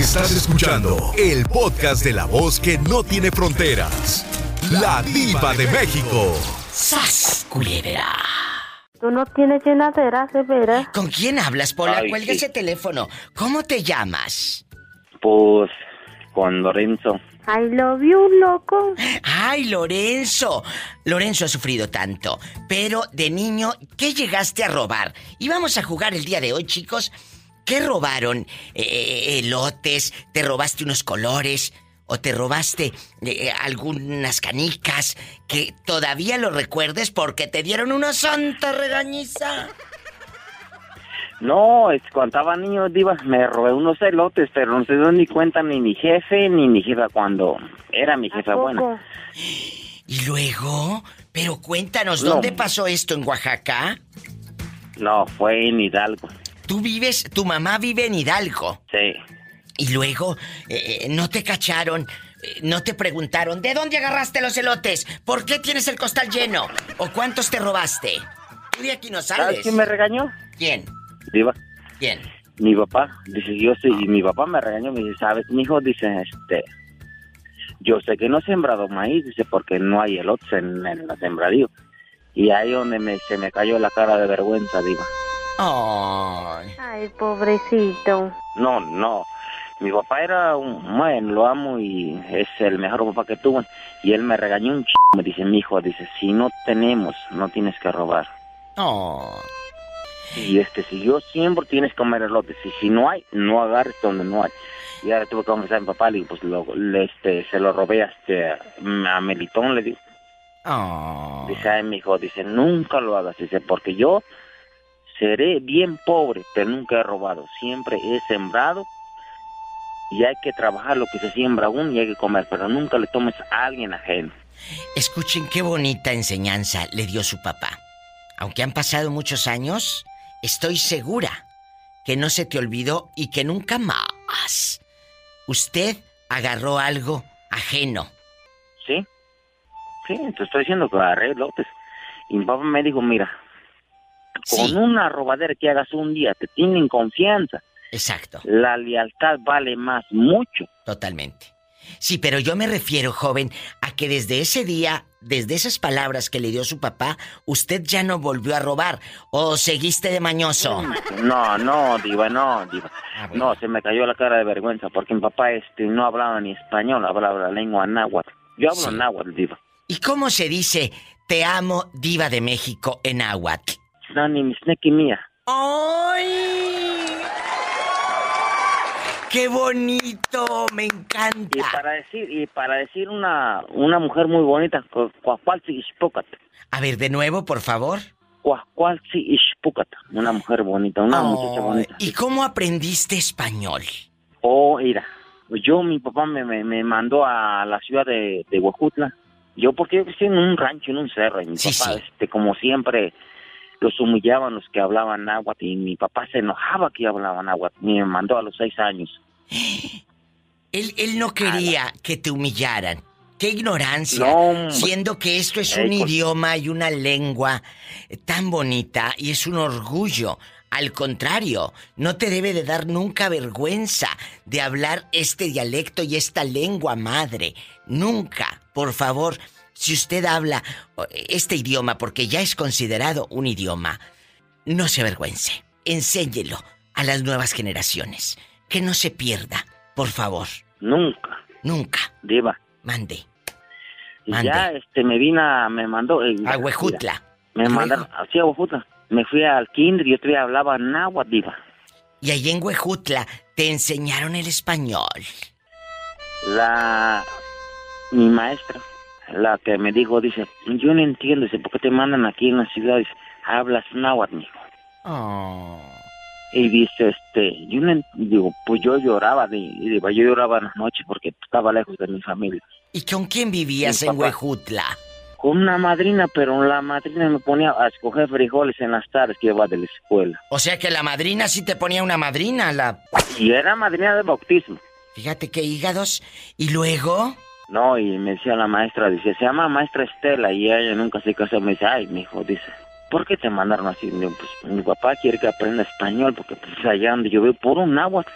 Estás escuchando el podcast de la voz que no tiene fronteras. La diva de México. ¡Sas, culebra! Tú no tienes llenadera, severa. ¿Con quién hablas, Pola? Ay, Cuelga sí. ese teléfono. ¿Cómo te llamas? Pues con Lorenzo. I love you, loco. ¡Ay, Lorenzo! Lorenzo ha sufrido tanto. Pero de niño, ¿qué llegaste a robar? Y vamos a jugar el día de hoy, chicos. ¿Qué robaron? Eh, elotes, te robaste unos colores o te robaste eh, algunas canicas que todavía lo recuerdes porque te dieron una santa regañiza. No, es, cuando estaba niño, Diva, me robé unos elotes, pero no se dio ni cuenta ni mi jefe ni mi jefa cuando era mi jefa buena. Y luego, pero cuéntanos, No. ¿dónde pasó esto en Oaxaca? No, fue en Hidalgo. Tú vives, tu mamá vive en Hidalgo. Sí. Y luego, eh, no te cacharon, eh, no te preguntaron, ¿de dónde agarraste los elotes? ¿Por qué tienes el costal lleno? ¿O cuántos te robaste? Tú de aquí no ¿Sabes sales. quién me regañó? ¿Quién? Diva, ¿Quién? mi papá. Dice, yo sí, y mi papá me regañó, me dice, ¿sabes? Mi hijo dice, este, yo sé que no he sembrado maíz, dice, porque no hay elotes en, en la sembradío. Y ahí donde me, se me cayó la cara de vergüenza, Diva. Ay. Ay, pobrecito. No, no. Mi papá era un bueno, lo amo y es el mejor papá que tuve. Y él me regañó un ch... Me dice, mi hijo, dice, si no tenemos, no tienes que robar. Oh. Y este, si yo siempre tienes que comer elotes. Y si no hay, no agarres donde no hay. Y ahora tuve que confesar a mi papá, le digo, pues lo, le, este, se lo robé a, este, a Melitón, le digo. Oh. Dice, ay, mi hijo, dice, nunca lo hagas. Dice, porque yo seré bien pobre, pero nunca he robado. Siempre he sembrado y hay que trabajar lo que se siembra aún y hay que comer, pero nunca le tomes a alguien ajeno. Escuchen qué bonita enseñanza le dio su papá. Aunque han pasado muchos años, estoy segura que no se te olvidó y que nunca más usted agarró algo ajeno. ¿Sí? Sí, te estoy diciendo que agarré lotes. Y mi papá me dijo, mira, con Sí. una robadera que hagas un día, te tienen confianza. Exacto, La lealtad vale más, mucho. totalmente. Sí, pero yo me refiero, joven, a que desde ese día, desde esas palabras que le dio su papá, usted ya no volvió a robar o seguiste de mañoso. No, no, diva, no, diva. Ah, bueno. No, se me cayó la cara de vergüenza porque mi papá este no hablaba ni español, hablaba la lengua náhuatl. Yo hablo Sí. náhuatl, diva. ¿Y cómo se dice te amo, diva de México en náhuatl? Nani, mi sneki mía. ¡Ay! ¡Qué bonito! Me encanta. Y para decir, y para decir una, una mujer muy bonita, cu- cuacualzi ishpucat. A ver, de nuevo, por favor. Cuacualzi ishpucat. Una mujer bonita, una muchacha Ay, bonita. ¿Y cómo aprendiste español? Oh, mira, yo, mi papá me, me, me mandó a la ciudad de, de Huejutla. Yo, porque yo crecí en un rancho, en un cerro, y mi Sí, papá, sí. este, como siempre, los humillaban los que hablaban náhuatl, y mi papá se enojaba que hablaban náhuatl, y me mandó a los seis años. Él, él no quería que te humillaran. ¡Qué ignorancia! No. Siendo que esto es un pues- idioma y una lengua tan bonita y es un orgullo. Al contrario, no te debe de dar nunca vergüenza de hablar este dialecto y esta lengua madre. Nunca, por favor, si usted habla este idioma, porque ya es considerado un idioma, no se avergüence. Enséñelo a las nuevas generaciones. Que no se pierda, por favor. Nunca, Nunca. diva. Mande. Ya, este, me vino, a- me mandó... eh, A Huejutla. Me mandaron, así a Huejutla. Me fui al kinder y yo todavía hablaba náhuatl, diva. Y ahí en Huejutla te enseñaron el español. La... Mi maestra, la que me dijo, dice, yo no entiendo, dice, ¿por qué te mandan aquí en la ciudad? Dice, hablas náhuatl, mijo. Oh. Y dice, este, yo no, digo, pues yo lloraba, digo, yo lloraba en las noches porque estaba lejos de mi familia. ¿Y con quién vivías Mi en papá. Huejutla? Con una madrina, pero la madrina me ponía a escoger frijoles en las tardes que iba de la escuela. O sea que la madrina sí te ponía una madrina, la... Y era madrina de bautismo. Fíjate qué hígados. Y luego... No, y me decía la maestra, dice, se llama maestra Estela, y ella nunca se casó. Me dice, ay, mi hijo, dice, ¿por qué te mandaron así? Digo, pues mi papá quiere que aprenda español, porque pues allá donde yo veo puro náhuatl.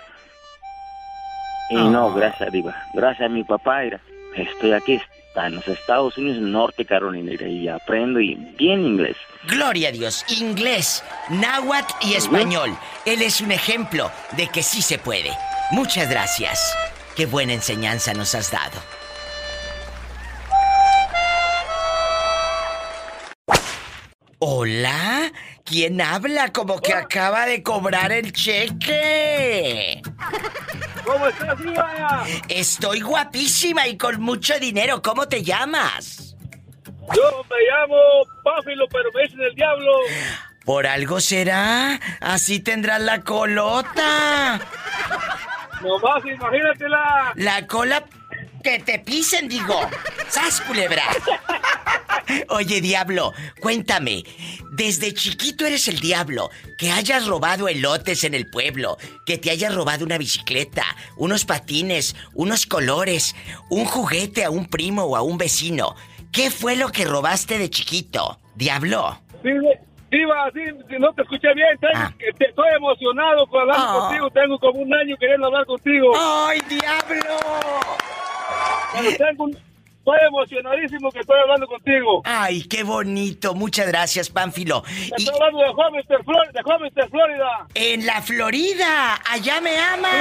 Y no, gracias, Diva. Gracias a mi papá, mira, estoy aquí, está en los Estados Unidos, Norte Carolina, mira, y aprendo y bien inglés. Gloria a Dios, inglés, náhuatl y español. Él es un ejemplo de que sí se puede. Muchas gracias. Qué buena enseñanza nos has dado. Hola, ¿quién habla? Como que acaba de cobrar el cheque. ¿Cómo estás, Diva? Estoy guapísima y con mucho dinero. ¿Cómo te llamas? Yo me llamo Páfilo, pero me dicen el diablo. Por algo será. Así tendrás la colota. Nomás imagínatela. La cola que te pisen, digo. ¡Sas, culebra! Oye, diablo, cuéntame. Desde chiquito eres el diablo. Que hayas robado elotes en el pueblo. Que te hayas robado una bicicleta, unos patines, unos colores, un juguete a un primo o a un vecino. ¿Qué fue lo que robaste de chiquito, diablo? Sí, Diva, sí, sí, no te escuché bien. Tengo- Ah. te- estoy emocionado con hablar Ah. contigo. Tengo como un año queriendo hablar contigo. ¡Ay, diablo! Pero tengo estoy emocionadísimo que estoy hablando contigo. ¡Ay, qué bonito! Muchas gracias, Pánfilo. Y Estoy hablando de Homestead, Flor- de Homestead, Florida. en la Florida, allá me aman.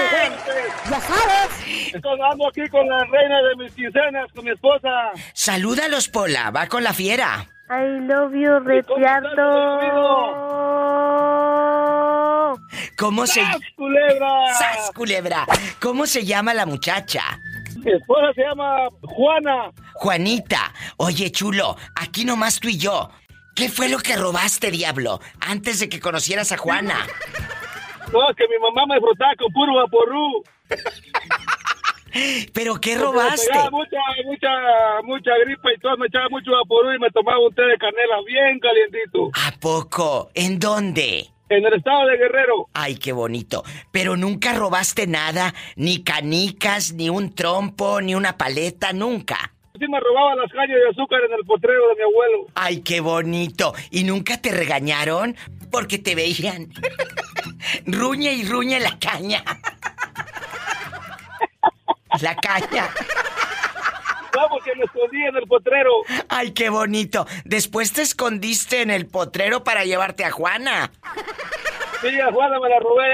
Ya sabes. Estoy hablando aquí con la reina de mis quincenas, con mi esposa. Salúdalos, Pola, va con la fiera. I love you, Retiardo. ¿Cómo se... ¡Sas, culebra! ¡Sas, culebra! ¿Cómo se llama la muchacha? Mi esposa se llama Juana. Juanita. Oye, chulo, aquí nomás tú y yo. ¿Qué fue lo que robaste, diablo? Antes de que conocieras a Juana. No, es que mi mamá me frotaba con puro vaporú. ¿Pero qué Me robaste? pegaba mucha, mucha, mucha gripa y todo, me echaba mucho vaporú y me tomaba un té de canela bien calientito. ¿A poco? ¿En dónde? En el estado de Guerrero. Ay, qué bonito. Pero nunca robaste nada, ni canicas, ni un trompo, ni una paleta, nunca. Sí me robaba las cañas de azúcar en el potrero de mi abuelo. Ay, qué bonito. ¿Y nunca te regañaron? Porque te veían. ruñe y ruñe la caña. la caña. No, porque me escondí en el potrero. Ay, qué bonito. Después te escondiste en el potrero para llevarte a Juana. Sí, a Juana me la robé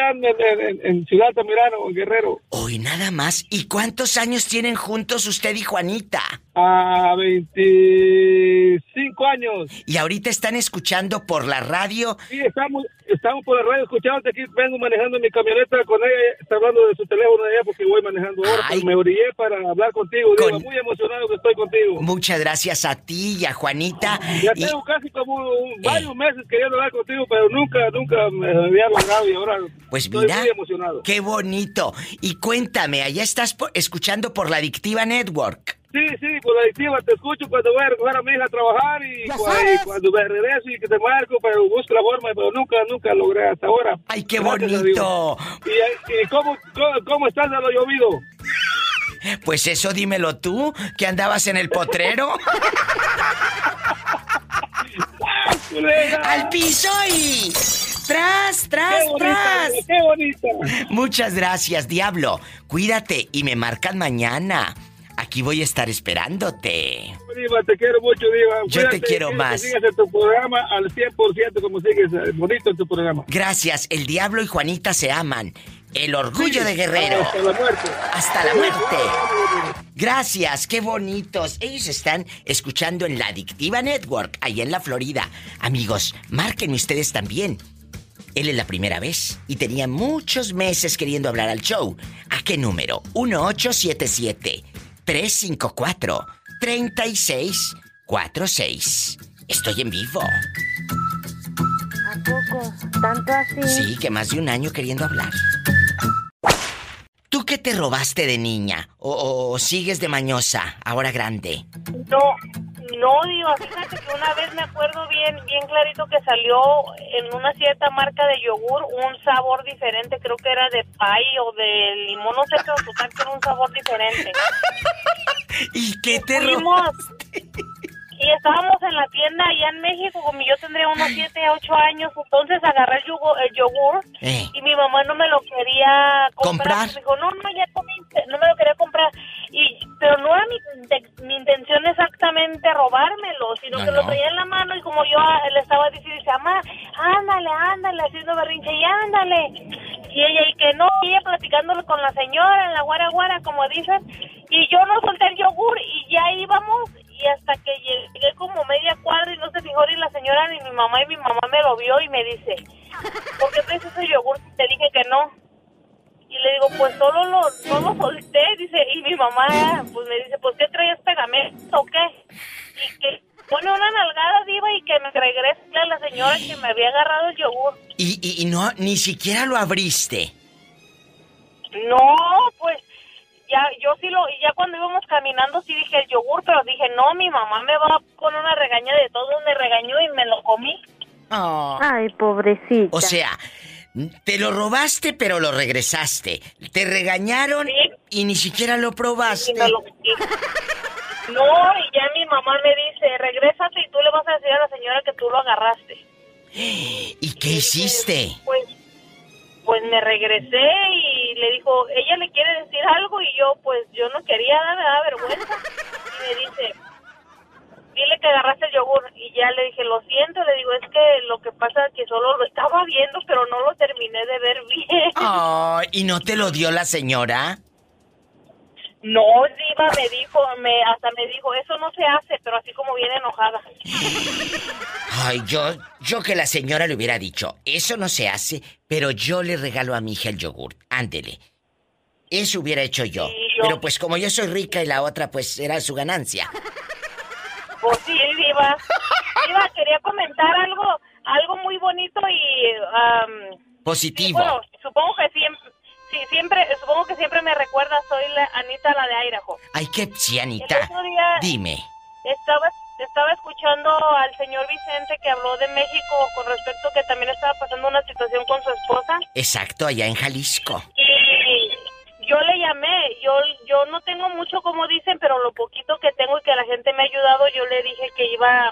en Ciudad Tamirano, en Guerrero. Hoy nada más. ¿Y cuántos años tienen juntos usted y Juanita? A 25 años. Y ahorita están escuchando por la radio. Sí, estamos, estamos por la radio escuchándote aquí. Vengo manejando mi camioneta con ella. Está hablando de su teléfono de ella porque voy manejando ahora. Ay. pero me orillé para hablar contigo. Con- Diva. Muy emocionado que estoy contigo. Muchas gracias a ti y a Juanita. Ya Y- tengo casi como un- varios meses queriendo hablar contigo, pero nunca, nunca me había logrado y ahora Pues estoy mira, muy emocionado. qué bonito. Y cuéntame, allá estás escuchando por la Adictiva Network. Sí, sí, por la adictiva te escucho cuando voy a recoger a mi hija a trabajar y, cua- y cuando me regreso y que te marco, pero busco la forma, pero nunca, nunca logré hasta ahora. Ay, qué bonito. Dios. ¿Y, y cómo, cómo, cómo estás de lo llovido? Pues eso dímelo tú, que andabas en el potrero. ¡Al piso y... ¡Tras, ¡Qué tras, bonita! tras! ¡Qué bonita! Muchas gracias, diablo. Cuídate y me marcan mañana. Aquí voy a estar esperándote. Diva, te quiero mucho, Diva. Yo te quiero más. Sigas en tu programa al 100% como sigues, eh, bonito en tu programa. Gracias, el diablo y Juanita se aman. El orgullo Sí, de Guerrero. Hasta la muerte. Hasta la muerte. Gracias, qué bonitos. Ellos están escuchando en la Adictiva Network, allá en la Florida. Amigos, márquenme ustedes también. Él es la primera vez y tenía muchos meses queriendo hablar al show. ¿A qué número? 1877-354-3646. Estoy en vivo. ¿A poco? ¿Tanto así? Sí, que más de un año queriendo hablar. ¿Tú qué te robaste de niña? ¿O, o sigues de mañosa, ahora grande? No, no, digo, fíjate que una vez me acuerdo bien, bien clarito que salió en una cierta marca de yogur un sabor diferente, creo que era de pay o de limón, no sé, pero total que era un sabor diferente. ¿Y qué te Fuimos, robaste? Y estábamos en la tienda allá en México, como yo tendría unos 7, 8 años, entonces agarré el, yugo, el yogur Eh. y mi mamá no me lo quería comprar. ¿Comprar? Me dijo, no, no, ya comiste, no me lo quería comprar. Y, pero no era mi, de- mi intención exactamente robármelo, sino No, que lo traía en la mano y como yo ah, le estaba diciendo, dice, mamá, ándale, ándale, haciendo berrinche y ándale. Y ella, y que no, y ella platicándolo con la señora en la guara guara, como dicen, y yo no solté el yogur y ya íbamos y hasta que llegué como media cuadra y no se fijó ni la señora ni mi mamá y mi mamá me lo vio y me dice, ¿por qué traes ese yogur si te dije que no? Y le digo, pues solo lo, no lo solté, dice, y mi mamá pues me dice, pues ¿qué traías pegamento o qué? Y que pone una nalgada diva y que me regrese a la señora que me había agarrado el yogur. Y, y, y no, ni siquiera lo abriste. No, pues ya yo sí lo, y ya cuando íbamos caminando sí dije el yogur, pero dije, no, mi mamá me va poner una regaña de todo, me regañó y me lo comí. Ay, pobrecita. O sea, te lo robaste, pero lo regresaste. Te regañaron Sí. y ni siquiera lo probaste. Y me lo. No, y ya mi mamá me dice, regrésate y tú le vas a decir a la señora que tú lo agarraste. ¿Y qué hiciste? Pues, pues me regresé y le dijo, ella le quiere decir algo y yo, pues yo no quería, me da vergüenza. Y me dice, dile que agarraste el yogur. Y ya le dije, lo siento, le digo, es que lo que pasa es que solo lo estaba viendo, pero no lo terminé de ver bien. Ay, ¿y no te lo dio la señora? No, Diva me dijo, me, hasta me dijo, eso no se hace, pero así como viene enojada. Ay, yo, yo que la señora le hubiera dicho, eso no se hace, pero yo le regalo a mi hija el yogur. Ándele. Eso hubiera hecho yo. Sí, yo- Pero pues como yo soy rica y la otra pues era su ganancia. Pues sí, Diva. Diva, quería comentar algo, algo muy bonito y... Sí, Positivo. bueno, supongo que siempre, sí, siempre, supongo que siempre me recuerda, soy la Anita, la de Idaho. Ay, qué sí, El Anita. otro día Dime. estaba, estaba escuchando al señor Vicente que habló de México con respecto que también estaba pasando una situación con su esposa Exacto, allá en Jalisco. y yo le llamé, yo, yo no tengo mucho como dicen, pero lo poquito que tengo y que la gente me ha ayudado, yo le dije que iba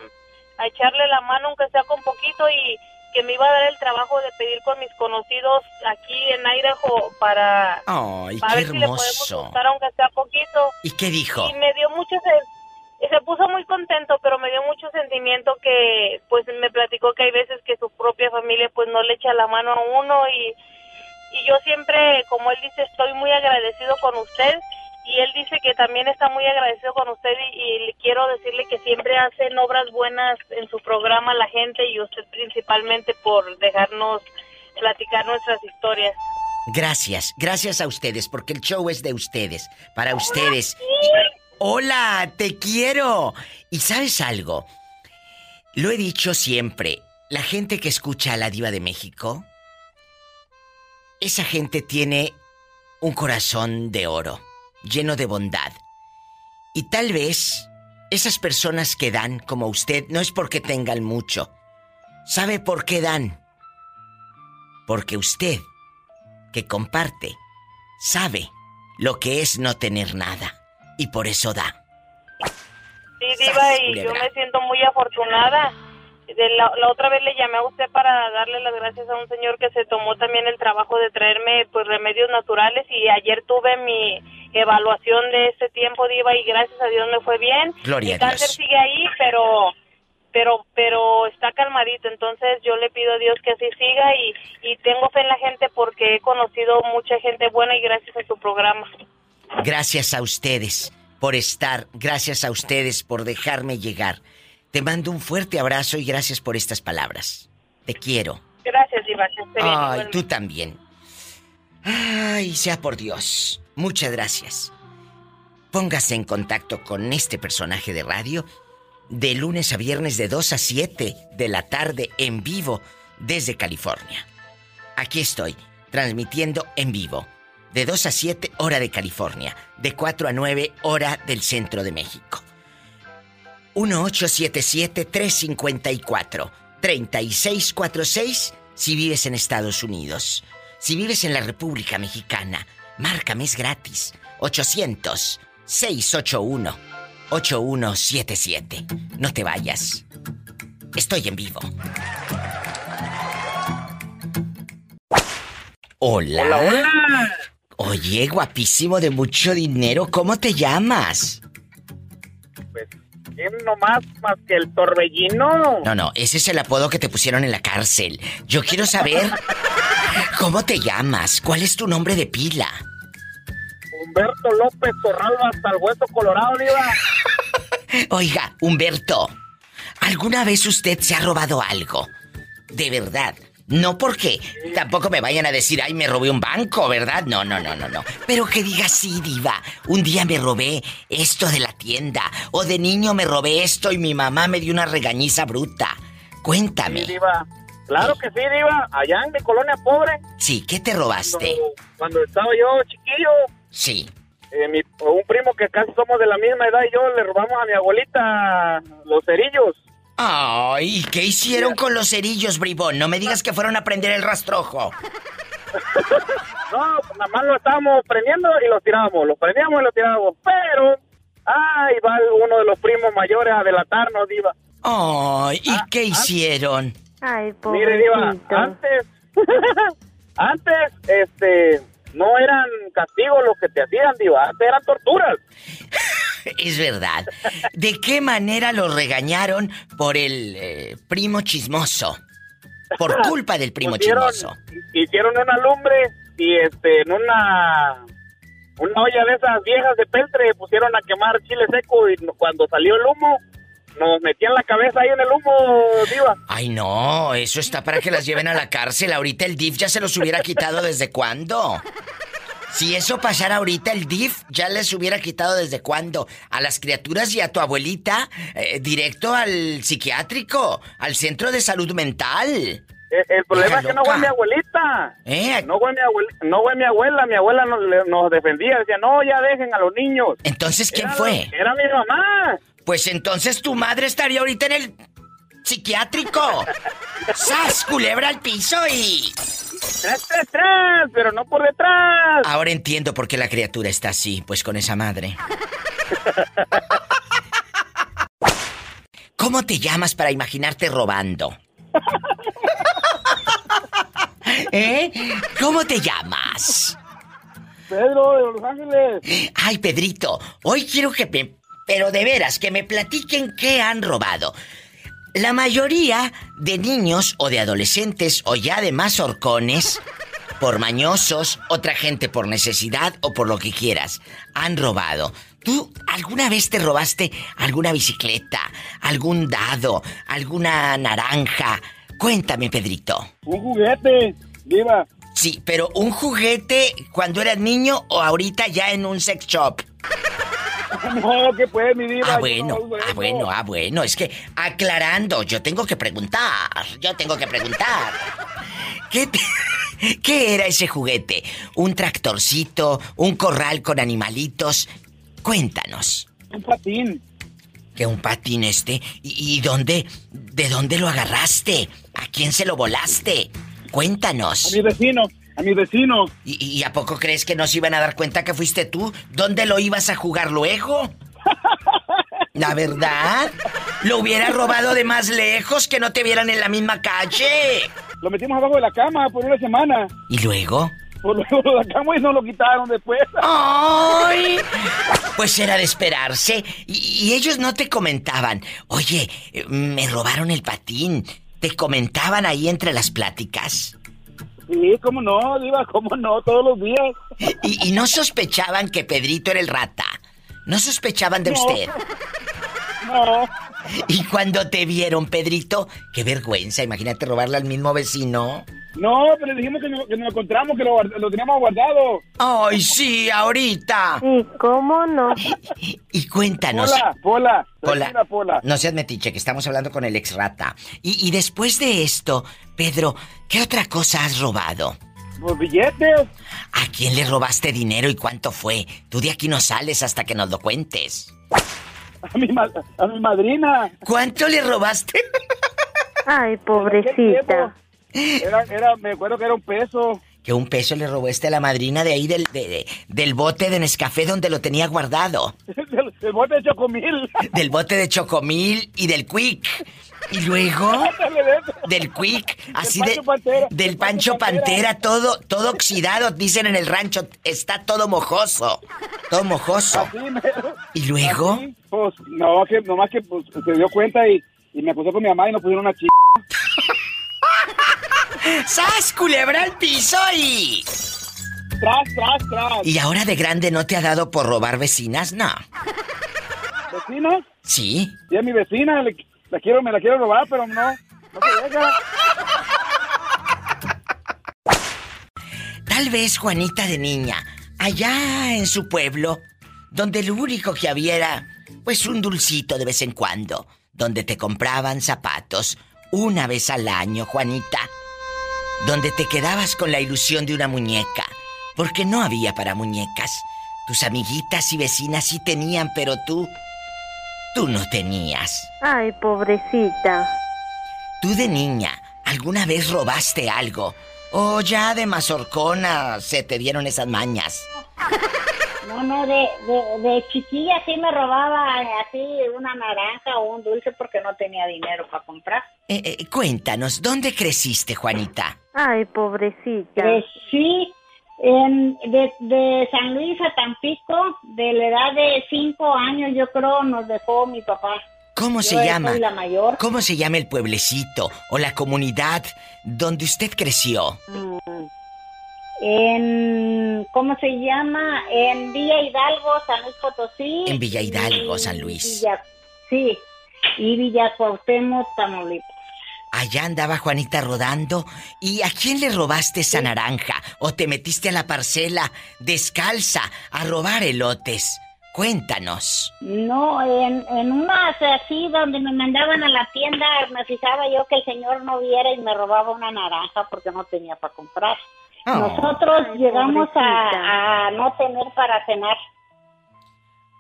a echarle la mano aunque sea con poquito y que me iba a dar el trabajo de pedir con mis conocidos aquí en Idaho para, Ay, para qué ver si le podemos juntar aunque sea poquito. ¿Y qué dijo? Y me dio mucho se, se puso muy contento, pero me dio mucho sentimiento que pues me platicó que hay veces que su propia familia pues no le echa la mano a uno y y yo siempre, como él dice, estoy muy agradecido con usted y él dice que también está muy agradecido con usted y, y le quiero decirle que siempre hacen obras buenas en su programa la gente y usted principalmente por dejarnos platicar nuestras historias. Gracias, gracias a ustedes, porque el show es de ustedes, para ustedes. Hola, te quiero. ¿Y sabes algo? Lo he dicho siempre, la gente que escucha a la diva de México, esa gente tiene un corazón de oro, lleno de bondad. Y tal vez esas personas que dan, como usted, no es porque tengan mucho. ¿Sabe por qué dan? Porque usted que comparte sabe lo que es no tener nada y por eso da. Sí, Diva, y yo me siento muy afortunada. De la, la otra vez le llamé a usted para darle las gracias a un señor que se tomó también el trabajo de traerme pues remedios naturales y ayer tuve mi evaluación de este tiempo, Diva, y gracias a Dios me fue bien. Gloria mi a Dios. cáncer sigue ahí, pero pero pero está calmadito, entonces yo le pido a Dios que así siga y, y tengo fe en la gente porque he conocido mucha gente buena y gracias a su programa. Gracias a ustedes por estar, gracias a ustedes por dejarme llegar. Te mando un fuerte abrazo y gracias por estas palabras. Te quiero. Gracias, Diva. Ay, tú también. Ay, sea por Dios. Muchas gracias. Póngase en contacto con este personaje de radio de lunes a viernes de 2 a 7 de la tarde en vivo desde California. Aquí estoy, transmitiendo en vivo. De 2 a 7 hora de California, de 4 a 9 hora del centro de México. 1877-354-3646 si vives en Estados Unidos. Si vives en la República Mexicana, márcame, es gratis. 8177. No te vayas. Estoy en vivo. Hola. Hola, hola. Oye, guapísimo de mucho dinero, ¿cómo te llamas? Pues, ¿quién nomás más que el torbellino? No, no, ese es el apodo que te pusieron en la cárcel. Yo quiero saber cómo te llamas, cuál es tu nombre de pila. Humberto López Torralba hasta el hueso colorado, diva. Oiga, Humberto, ¿alguna vez usted se ha robado algo? De verdad. No porque tampoco me vayan a decir, ay, me robé un banco, ¿verdad? No, no, no, no, no. Pero que diga, sí, diva, un día me robé esto de la tienda. O de niño me robé esto y mi mamá me dio una regañiza bruta. Cuéntame. Sí, diva. Claro que sí, diva. Allá en mi colonia pobre. Sí, ¿qué te robaste? Cuando, estaba yo chiquillo. Sí. Eh, un primo que casi somos de la misma edad y yo le robamos a mi abuelita los cerillos. Ay, ¿qué hicieron con los cerillos, bribón? No me digas que fueron a prender el rastrojo. no, nada más lo estábamos prendiendo y los tirábamos. Los prendíamos y los tirábamos. Pero, ay, va uno de los primos mayores a delatarnos, Diva. Ay, ¿y ah, qué ah. hicieron? Ay, pobrecito. Mire, Diva, antes, antes, este, no eran castigos los que te hacían, Diva. Antes eran torturas. es verdad. ¿De qué manera lo regañaron por el eh, primo chismoso? Por culpa del primo chismoso. Hicieron una lumbre y este en una una olla de esas viejas de peltre pusieron a quemar chile seco y cuando salió el humo nos metían la cabeza ahí en el humo, diva. Ay, no, eso está para que las lleven a la cárcel. Ahorita el DIF ya se los hubiera quitado desde cuándo. Si eso pasara ahorita, el DIF ya les hubiera quitado desde cuándo. A las criaturas y a tu abuelita, eh, directo al psiquiátrico, al centro de salud mental. Eh, el, problema es que no fue mi abuelita. ¿Eh? No fue mi abuela, no fue mi abuela. Mi abuela nos, defendía. Decía, no, ya dejen a los niños. Entonces, ¿quién fue? Era mi mamá. Pues entonces tu madre estaría ahorita en el psiquiátrico. ¡Sas, culebra al piso y... ¡Tras, tras, tras! Pero no por detrás. Ahora entiendo por qué la criatura está así, pues con esa madre. ¿Cómo te llamas para imaginarte robando? ¿Eh? ¿Cómo te llamas? Pedro de Los Ángeles. Ay, Pedrito, hoy quiero que me... Pero de veras, que me platiquen qué han robado. La mayoría de niños o de adolescentes o ya de más horcones, por mañosos, otra gente por necesidad o por lo que quieras, han robado. ¿Tú alguna vez te robaste alguna bicicleta, algún dado, alguna naranja? Cuéntame, Pedrito. Un juguete, viva. Sí, pero un juguete cuando eras niño o ahorita ya en un sex shop. No, que puede, mi vida. Ah, bueno, ah, bueno, ah, bueno. Es que aclarando, yo tengo que preguntar. Yo tengo que preguntar. ¿Qué, ¿Qué era ese juguete? ¿Un tractorcito? ¿Un corral con animalitos? Cuéntanos. Un patín. ¿Qué un patín este? ¿Y, dónde? ¿De dónde lo agarraste? ¿A quién se lo volaste? Cuéntanos. A mi vecino a mis vecinos. ¿Y, a poco crees que no se iban a dar cuenta que fuiste tú? ¿Dónde lo ibas a jugar luego? La verdad, lo hubiera robado de más lejos que no te vieran en la misma calle. Lo metimos abajo de la cama por una semana. ¿Y luego? Por luego lo sacamos y nos lo quitaron después. ¡Ay! Pues era de esperarse. Y, y ellos no te comentaban, oye, me robaron el patín. ¿Te comentaban ahí entre las pláticas? Sí, cómo no, Diva, cómo no, todos los días. ¿Y, no sospechaban que Pedrito era el rata? ¿No sospechaban de usted? No. ¿Y cuando te vieron, Pedrito? Qué vergüenza, imagínate robarle al mismo vecino. No, pero dijimos que, nos lo encontramos, que lo, teníamos guardado. Ay, sí, ahorita. ¿Y cómo no? Y, cuéntanos. Pola, Pola. Pola. No seas metiche, que estamos hablando con el ex rata. Y, y después de esto, Pedro, ¿qué otra cosa has robado? Los billetes. ¿A quién le robaste dinero y cuánto fue? Tú de aquí no sales hasta que nos lo cuentes. A mi, a mi madrina. ¿Cuánto le robaste? Ay, pobrecita. Era, era, me acuerdo que era un peso. Que un peso le robó este a la madrina de ahí del, del bote de Nescafé donde lo tenía guardado. del bote de chocomil. Del bote de chocomil y del quick. Y luego del quick, así de del Pancho Pantera, todo todo oxidado, dicen en el rancho, está todo mojoso. Todo mojoso. Y luego, pues no, que nomás que pues, se dio cuenta y, y me acusó con mi mamá y nos pusieron una chica. ¡Sas, culebra al piso y... Tras, tras, tras. ¿Y ahora de grande no te ha dado por robar vecinas? No. ¿Vecina? Sí. Sí, es mi vecina, le- la quiero, me la quiero robar, pero no, no se deja. Tal vez Juanita de niña, allá en su pueblo, donde lo único que había era, pues un dulcito de vez en cuando, donde te compraban zapatos una vez al año, Juanita, donde te quedabas con la ilusión de una muñeca, porque no había para muñecas. Tus amiguitas y vecinas sí tenían, pero tú, tú no tenías. Ay, pobrecita. Tú de niña, ¿alguna vez robaste algo? O ya de mazorcona se te dieron esas mañas. No, no, de, de, de chiquilla sí me robaba así una naranja o un dulce porque no tenía dinero para comprar. Eh, eh, cuéntanos, ¿dónde creciste, Juanita? Ay, pobrecita. Crecí en, de, de San Luis a Tampico, de la edad de cinco años yo creo nos dejó mi papá. ¿Cómo Yo se llama? soy la mayor. ¿Cómo se llama el pueblecito o la comunidad donde usted creció? Mm. En, ¿cómo se llama? En Villa Hidalgo, San Luis Potosí. En Villa Hidalgo, San Luis. Villa- sí, y Villa Cuauhtémoc, Tamaulipas. Allá andaba Juanita rodando. ¿Y a quién le robaste esa naranja? ¿O te metiste a la parcela descalza a robar elotes? Cuéntanos. No, en, en unas así donde me mandaban a la tienda, me fijaba yo que el señor no viera y me robaba una naranja porque no tenía para comprar. Oh. Nosotros Ay, llegamos a, no tener para cenar.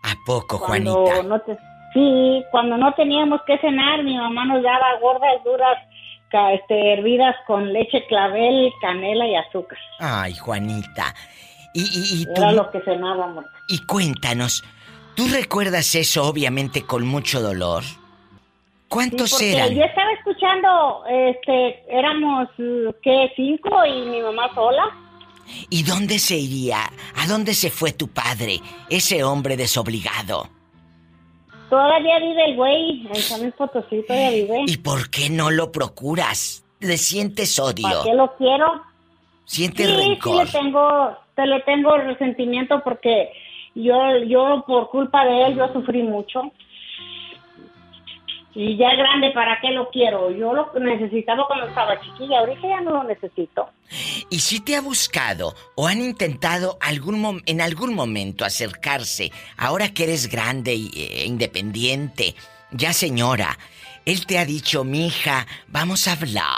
¿A poco, Cuando Juanita? no te- sí, cuando no teníamos que cenar, mi mamá nos daba gordas duras este, hervidas con leche clavel, canela y azúcar. Ay, Juanita. Y, y, y tú... Era lo que cenábamos. Y cuéntanos, ¿tú recuerdas eso obviamente con mucho dolor? Sí, ¿Cuántos porque eran? Yo estaba escuchando, este, éramos, ¿qué? Cinco y mi mamá sola. ¿Y dónde se iría? ¿A dónde se fue tu padre, ese hombre desobligado? Todavía vive el güey, en San Luis Potosí todavía vive. ¿Y por qué no lo procuras? ¿Le sientes ¿Para odio? qué lo quiero? ¿Sientes sí, rencor? sí le tengo, te le tengo resentimiento porque yo, yo por culpa de él yo sufrí mucho. Y ya grande, ¿para qué lo quiero? Yo lo necesitaba cuando estaba chiquilla, ahorita ya no lo necesito. ¿Y si te ha buscado o han intentado algún en algún momento acercarse, ahora que eres grande e independiente, ya señora, él te ha dicho, mija, vamos a hablar?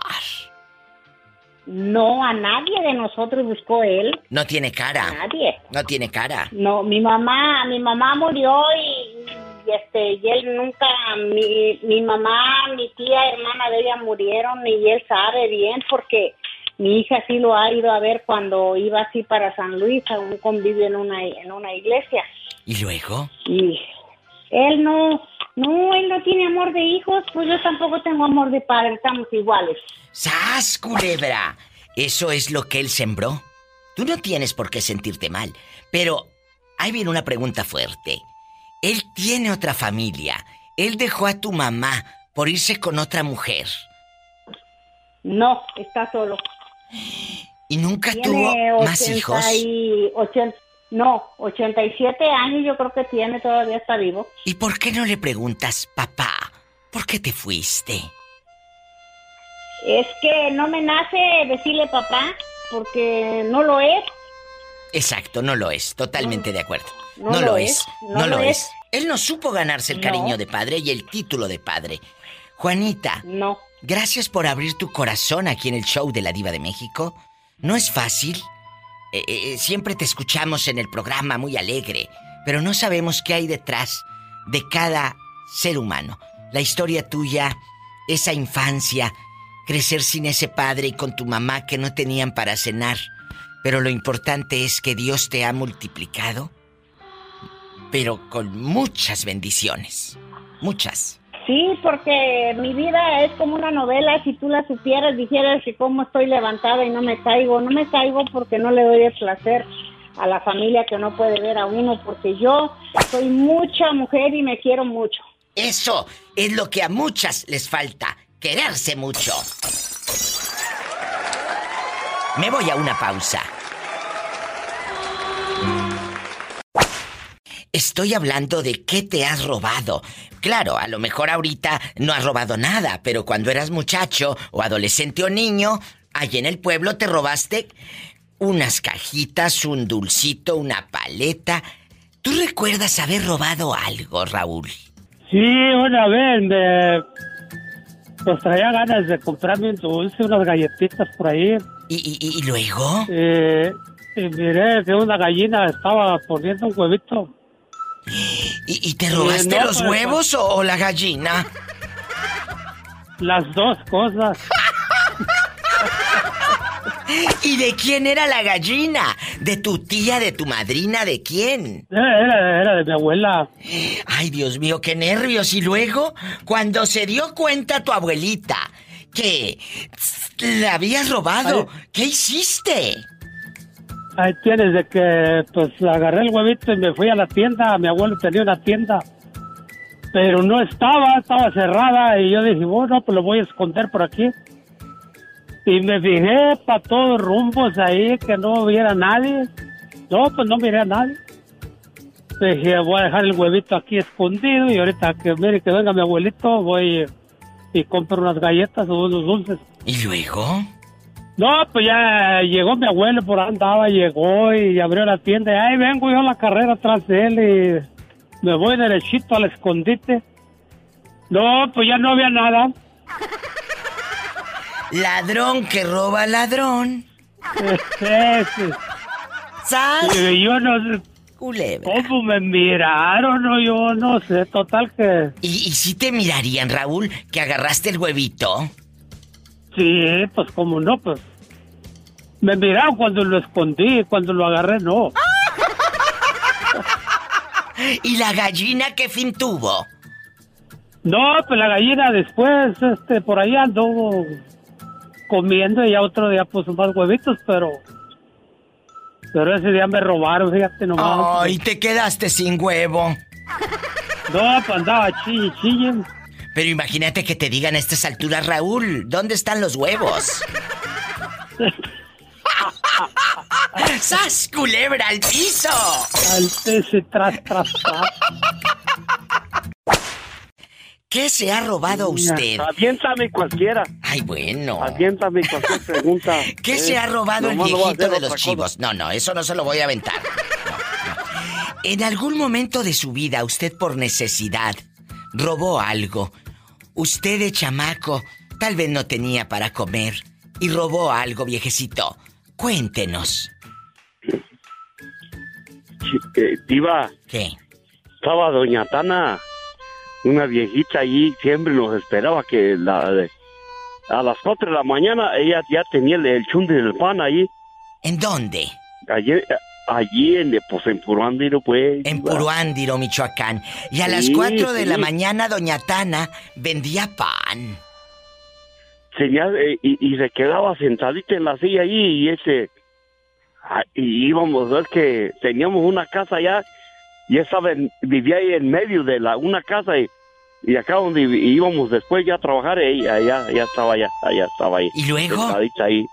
No, a nadie de nosotros buscó él, No tiene a cara. nadie. No tiene cara. No, mi mamá, mi mamá murió y, y, este y él nunca, mi, mi mamá, mi tía, hermana de ella murieron y él sabe bien porque mi hija sí lo ha ido a ver cuando iba así para San Luis a un convivio en una en una iglesia ¿Y luego? y él no, no, él no tiene amor de hijos, pues yo tampoco tengo amor de padre, estamos iguales. ¡Sas, culebra! Eso es lo que él sembró. Tú no tienes por qué sentirte mal. Pero ahí viene una pregunta fuerte. Él tiene otra familia. Él dejó a tu mamá por irse con otra mujer. No, está solo. ¿Y nunca Tiene tuvo más 80 hijos? y 80 no, 87 años yo creo que tiene, todavía está vivo. ¿Y por qué no le preguntas, papá, por qué te fuiste? Es que no me nace decirle papá, porque no lo es. Exacto, no lo es. Totalmente de acuerdo. no No, lo lo es, es. no lo lo es. es. Él no supo ganarse el No. cariño de padre y el título de padre. Juanita, No. Gracias por abrir tu corazón aquí en el show de la Diva de México. No es fácil. Eh, eh, siempre te escuchamos en el programa muy alegre, pero no sabemos qué hay detrás de cada ser humano. La historia tuya, esa infancia, crecer sin ese padre y con tu mamá que no tenían para cenar. Pero lo importante es que Dios te ha multiplicado pero con muchas bendiciones. Muchas. Sí, porque mi vida es como una novela. Si tú la supieras, dijeras que cómo estoy levantada y no me caigo. No me caigo porque no le doy el placer a la familia que no puede ver a uno, porque yo soy mucha mujer y me quiero mucho. Eso es lo que a muchas les falta, quererse mucho. Me voy a una pausa. Estoy hablando de qué te has robado. Claro, a lo mejor ahorita no has robado nada, pero cuando eras muchacho o adolescente o niño, allí en el pueblo te robaste unas cajitas, un dulcito, una paleta. ¿Tú recuerdas haber robado algo, Raúl? Sí, una vez me... Pues traía ganas de comprarme un dulce, unas galletitas por ahí. ¿Y, y, y luego? Eh, y miré que una gallina estaba poniendo un huevito. ¿Y, y te robaste Eh, no, los pues, huevos o, o la gallina? Las dos cosas. ¿Y de quién era la gallina? ¿De tu tía, de tu madrina, de quién? Era, era, era de mi abuela. Ay, Dios mío, qué nervios. Y luego, cuando se dio cuenta tu abuelita que la habías robado, ¿qué hiciste? Ahí tienes de que, pues, agarré el huevito y me fui a la tienda. Mi abuelo tenía una tienda. Pero no estaba, estaba cerrada. Y yo dije, bueno, pues lo voy a esconder por aquí. Y me fijé para todos rumbos ahí, que no hubiera nadie. No, pues no miré a nadie. Dije, voy a dejar el huevito aquí escondido. Y ahorita que mire que venga mi abuelito, voy y compro unas galletas o unos dulces. ¿Y luego? No, pues ya llegó mi abuelo, por ahí andaba, llegó y abrió la tienda. Y ahí vengo yo a la carrera atrás de él y me voy derechito al escondite. No, pues ya no había nada. Ladrón que roba ladrón. Y yo no sé Culebra. cómo me miraron, o yo no sé, total que... ¿Y, y si te mirarían, Raúl, que agarraste el huevito? Sí, pues como no, pues... Me miraron cuando lo escondí, cuando lo agarré, no. ¿Y la gallina qué fin tuvo? No, pues la gallina después, este, por ahí anduvo comiendo y ya otro día puso más huevitos, pero... Pero ese día me robaron, fíjate nomás. Ay, te quedaste sin huevo. No, pues andaba chille, chille. Pero imagínate que te digan a estas alturas, Raúl, ¿dónde están los huevos? ¡Sas, culebra al piso! Al ese tras, tras, tras. ¿Qué se ha robado usted? Aviéntame cualquiera. Ay, bueno. Aviéntame cualquier pregunta. ¿Qué Eh, se ha robado el viejito de los cosa. chivos? No, no, eso no se lo voy a aventar. No, no. En algún momento de su vida, usted por necesidad robó algo. Usted de chamaco tal vez no tenía para comer y robó algo, viejecito. Cuéntenos. Eh, Diva, ¿Qué? estaba doña Tana, una viejita allí, siempre nos esperaba que la, de- a las 4 de la mañana ella ya tenía el, el chunde del pan ahí. ¿En dónde? Allí, allí en, pues en Puruándiro, pues. En. Puruándiro, Michoacán. Y a las Sí, 4 de la mañana, doña Tana vendía pan. Tenía, eh, y, y se quedaba sentadita en la silla ahí y ese ah, y íbamos a ver que teníamos una casa allá y en- vivía ahí en medio de la una casa y, y acá donde íbamos después ya a trabajar ella allá allá estaba allá allá estaba ahí ¿Y luego? sentadita ahí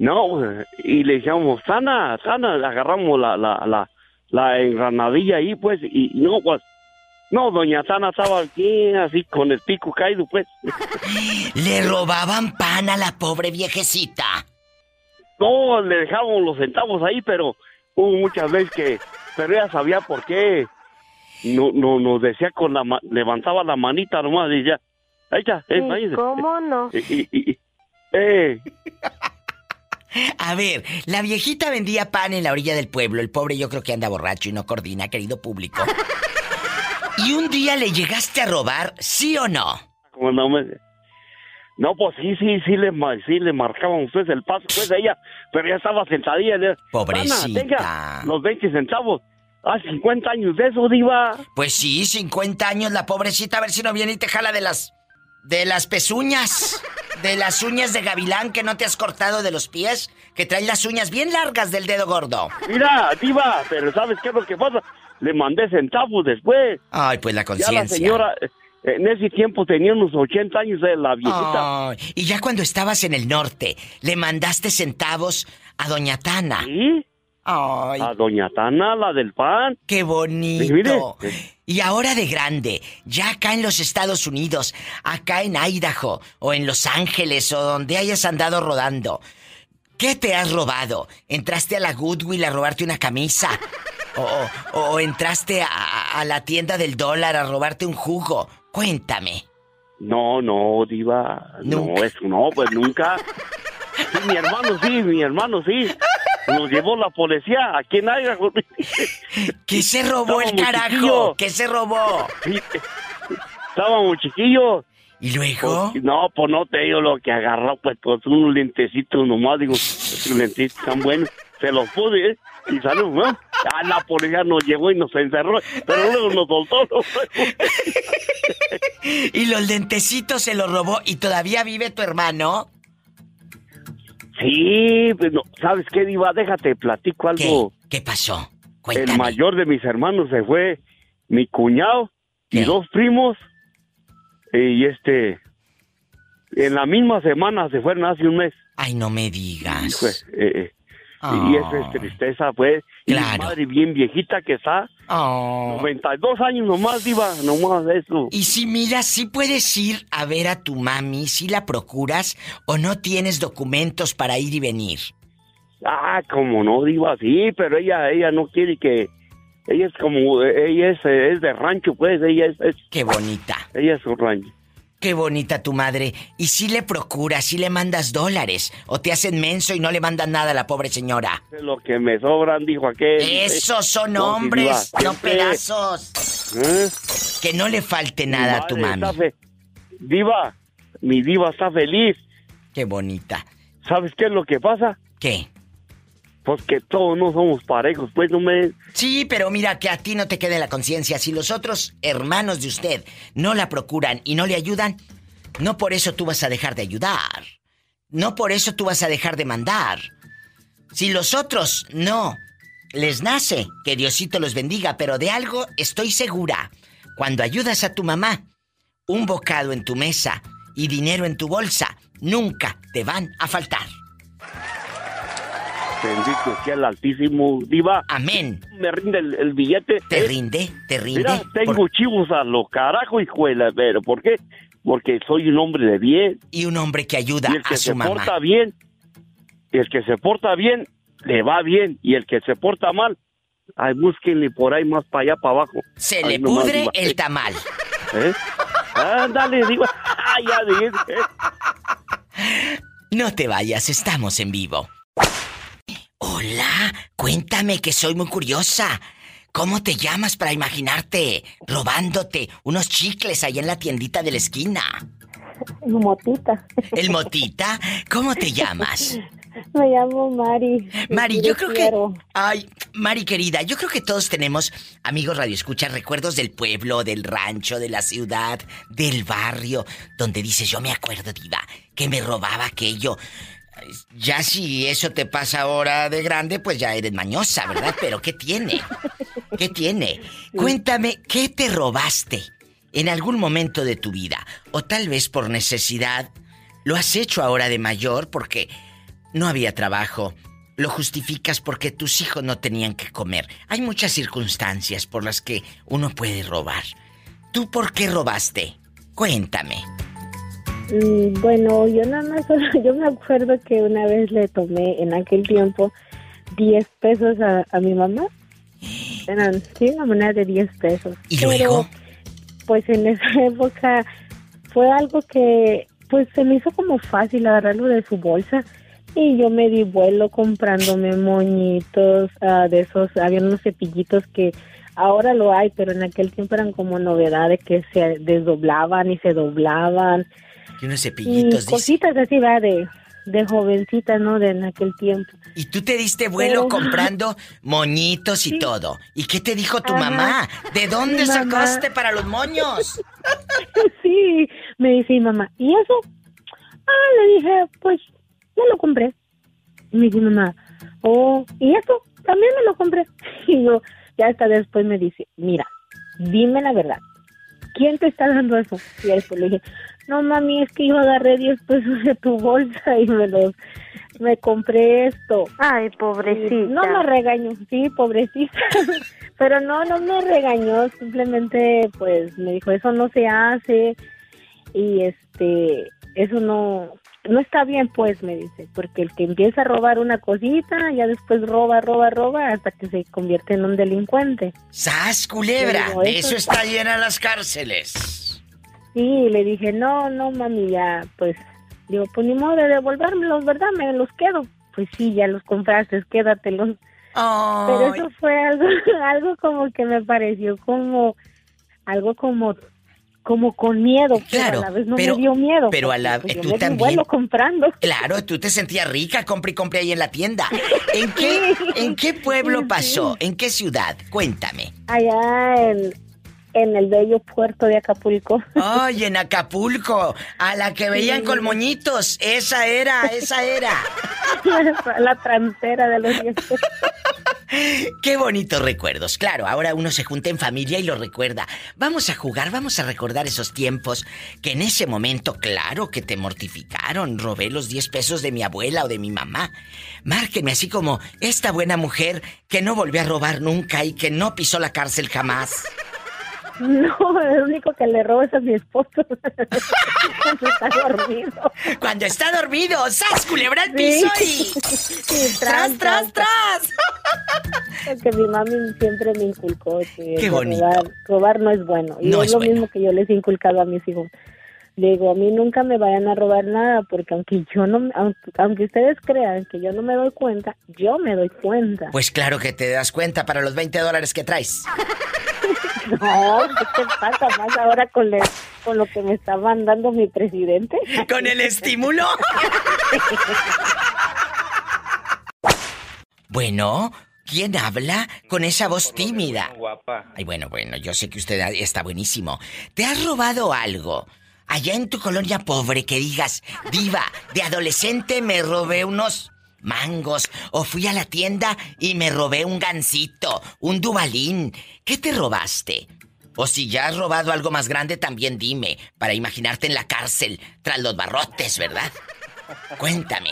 no y le decíamos sana sana agarramos la la la la engranadilla ahí pues y no pues no doña Sana estaba aquí así con el pico caído pues Le robaban pan a la pobre viejecita. No, le dejábamos los centavos ahí, pero hubo muchas veces que, pero ella sabía por qué. No, no, nos decía con la, ma- levantaba la manita nomás y decía, ahí está, eh, Sí, ahí. ¿Cómo no? Y, y- y- eh, A ver, la viejita vendía pan en la orilla del pueblo. El pobre yo creo que anda borracho y no coordina, querido público. ¿Y un día le llegaste a robar, sí o no? como no me, no, pues sí, sí, sí le, sí le marcábamos pues el paso pues a ella, pero ella estaba sentadilla, le, Pobrecita. "Ana, tenga los 20 centavos. Hace 50 años de eso, Diva. Pues sí, 50 años la pobrecita, a ver si no viene y te jala de las. De las pezuñas. De las uñas de gavilán que no te has cortado de los pies, que traen las uñas bien largas del dedo gordo. Mira, Diva, pero ¿sabes qué es lo que pasa? Le mandé centavos después. Ay, pues la Ya la conciencia. señora, eh, en ese tiempo tenía unos 80 años de la viejita. Ay, y ya cuando estabas en el norte, le mandaste centavos a Doña Tana. ¿Sí? Ay. A Doña Tana, la del pan. Qué bonito. Sí, mire. Y ahora de grande, ya acá en los Estados Unidos, acá en Idaho o en Los Ángeles o donde hayas andado rodando, ¿qué te has robado? ¿Entraste a la Goodwill a robarte una camisa? ¿O, o- o entraste a, la tienda del dólar a robarte un jugo? Cuéntame. No, no, Diva. Nunca. No, eso no, pues nunca. Sí, mi hermano sí, mi hermano sí. Nos llevó la policía aquí en Idaho. ¿Qué se robó el carajo? ¿Qué se robó? Estábamos chiquillos. ¿Y luego? Pues, no, pues no te digo lo que agarró, pues, pues unos lentecitos nomás, digo, esos lentecitos tan buenos. Se los puse, ¿eh? Y salió, ¿no? Ah, la policía nos llevó y nos encerró, pero luego nos soltó. ¿no? Y los lentecitos se los robó y todavía vive tu hermano. Sí, pues no, ¿sabes qué, Diva? Déjate, platico algo. ¿Qué pasó? El mayor de mis hermanos se fue, mi cuñado y dos primos, y este, en la misma semana se fueron hace un mes. Ay, no me digas. Pues, eh, Y eso es tristeza, pues. Y mi madre bien viejita que está. Oh. 92 años nomás, Diva, nomás eso. Y si mira, si puedes ir a ver a tu mami, si la procuras o no tienes documentos para ir y venir. Ah, como no, Diva, sí, pero ella ella no quiere que... Ella es como... Ella es, es de rancho, pues, ella es... es- Qué bonita. Ella es un rancho. Qué bonita tu madre. Y si le procuras, si le mandas dólares o te hacen menso y no le mandan nada a la pobre señora. Lo que me sobran, dijo aquel. Esos son No, hombres, no pedazos. ¿Eh? Que no le falte nada a tu mami. fe- Diva, mi diva está feliz. Qué bonita. ¿Sabes qué es lo que pasa? ¿Qué? Pues que todos no somos parejos, pues no me... Sí, pero mira que a ti no te quede la conciencia. Si los otros hermanos de usted no la procuran y no le ayudan, no por eso tú vas a dejar de ayudar. No por eso tú vas a dejar de mandar. Si los otros no les nace, que Diosito los bendiga, pero de algo estoy segura. Cuando ayudas a tu mamá, un bocado en tu mesa y dinero en tu bolsa, nunca te van a faltar. Bendito sea el Altísimo, diva. Amén. Me rinde el, el billete. ¿Te ¿eh? rinde? ¿Te rinde? Mira, tengo chivos a lo carajo, hijuela, pero ¿por qué? Porque soy un hombre de bien. Y un hombre que ayuda Y el que a se su mamá. porta bien, el que se porta bien, le va bien. Y el que se porta mal, ay, búsquenle por ahí más para allá, para abajo. Se Ay, le pudre el tamal. ¿Eh? Ándale, digo, ay, ya dije, ¿eh? No te vayas, estamos en vivo. Hola, cuéntame que soy muy curiosa. ¿Cómo te llamas para imaginarte robándote unos chicles ahí en la tiendita de la esquina? Motita. ¿El motita? ¿Cómo te llamas? Me llamo Mari. Mari, yo creo quiero. que. Ay, Mari querida, yo creo que todos tenemos, amigos radioescuchas, recuerdos del pueblo, del rancho, de la ciudad, del barrio, donde dices, yo me acuerdo, Diva, que me robaba aquello. Ya si eso te pasa ahora de grande, pues ya eres mañosa, ¿verdad? Pero ¿qué tiene? ¿Qué tiene? Cuéntame, ¿qué te robaste en algún momento de tu vida? O tal vez por necesidad, lo has hecho ahora de mayor porque no había trabajo. Lo justificas porque tus hijos no tenían que comer. Hay muchas circunstancias por las que uno puede robar. ¿Tú por qué robaste? Cuéntame. Mm, Bueno, yo nada más, yo me acuerdo que una vez le tomé en aquel tiempo 10 pesos a, a mi mamá. Eran, sí, una moneda de 10 pesos. ¿Y Pero, luego? Pues en esa época fue algo que, pues se me hizo como fácil agarrarlo de su bolsa. Y yo me di vuelo comprándome moñitos ah, de esos, había unos cepillitos que ahora lo hay, pero en aquel tiempo eran como novedades que se desdoblaban y se doblaban Y unos y cepillitos, dice. cositas así, ¿verdad? De, de jovencita, ¿no? De en aquel tiempo. Y tú te diste vuelo Pero- comprando moñitos y todo. ¿Y qué te dijo tu Ajá. mamá? ¿De dónde Mi mamá. sacaste para los moños? sí, me dice mi mamá, ¿y eso? Ah, le dije, pues, me lo compré. Y me dice mi mamá, oh, ¿y eso? También me lo compré. Y yo, ya hasta después me dice, mira, dime la verdad, ¿quién te está dando eso? Y después le dije, no mami, es que yo agarré 10 pesos de tu bolsa y me los, me compré esto. Ay, pobrecita. No me regañó, sí, pobrecita. Pero no, no me regañó, simplemente pues me dijo, eso no se hace y este, eso no, no está bien pues, me dice, porque el que empieza a robar una cosita, ya después roba, roba, roba hasta que se convierte en un delincuente. ¡Sas, culebra! Eso eso está- está llena las cárceles. Sí, le dije, no, no mami, ya, pues, digo, pues ni modo de devolvérmelos, ¿verdad? Me los quedo. Pues sí, ya los compraste, quédatelos. Pero Ay. eso fue algo, algo como que me pareció como, algo como, como con miedo, Claro, pero a la vez no pero- me dio miedo. pero a la- porque, pues, tú también- vuelo comprando. Claro, tú te sentías rica, compré y compré ahí en la tienda. ¿En qué, en qué pueblo Sí. pasó? ¿En qué ciudad? Cuéntame. Allá en, en el bello puerto de Acapulco. Ay, en Acapulco, a la que veían Sí. con moñitos. Esa era, esa era. la trantera de los diez pesos. Qué bonitos recuerdos. Claro, ahora uno se junta en familia y lo recuerda. Vamos a jugar, vamos a recordar esos tiempos que en ese momento, claro, que te mortificaron. Robé los 10 pesos de mi abuela o de mi mamá. Márquenme así como esta buena mujer que no volvió a robar nunca y que no pisó la cárcel jamás. No, el único que le robo es a mi esposo. Cuando está dormido. Cuando está dormido, ¡sas, culebra al piso y... Sí, ¡Tras, tras, tras! Porque mi mami siempre me inculcó que Qué bonito. Robar, robar no es bueno. Y No es, es lo bueno. mismo que yo les he inculcado a mis hijos. Le digo, a mí nunca me vayan a robar nada, porque aunque yo no, aunque, aunque ustedes crean que yo no me doy cuenta, yo me doy cuenta. Pues claro que te das cuenta para los 20 dólares que traes. No, ¿qué te pasa más ahora con, le- con lo que me está mandando mi presidente? ¿Con el estímulo? Bueno, ¿quién habla con esa voz tímida? Guapa. Ay, bueno, bueno, yo sé que usted está buenísimo. ¿Te has robado algo? Allá en tu colonia pobre que digas, diva, de adolescente me robé unos mangos o fui a la tienda y me robé un gansito, un dubalín. ¿Qué te robaste? O si ya has robado algo más grande, también dime, para imaginarte en la cárcel tras los barrotes, ¿verdad? Cuéntame.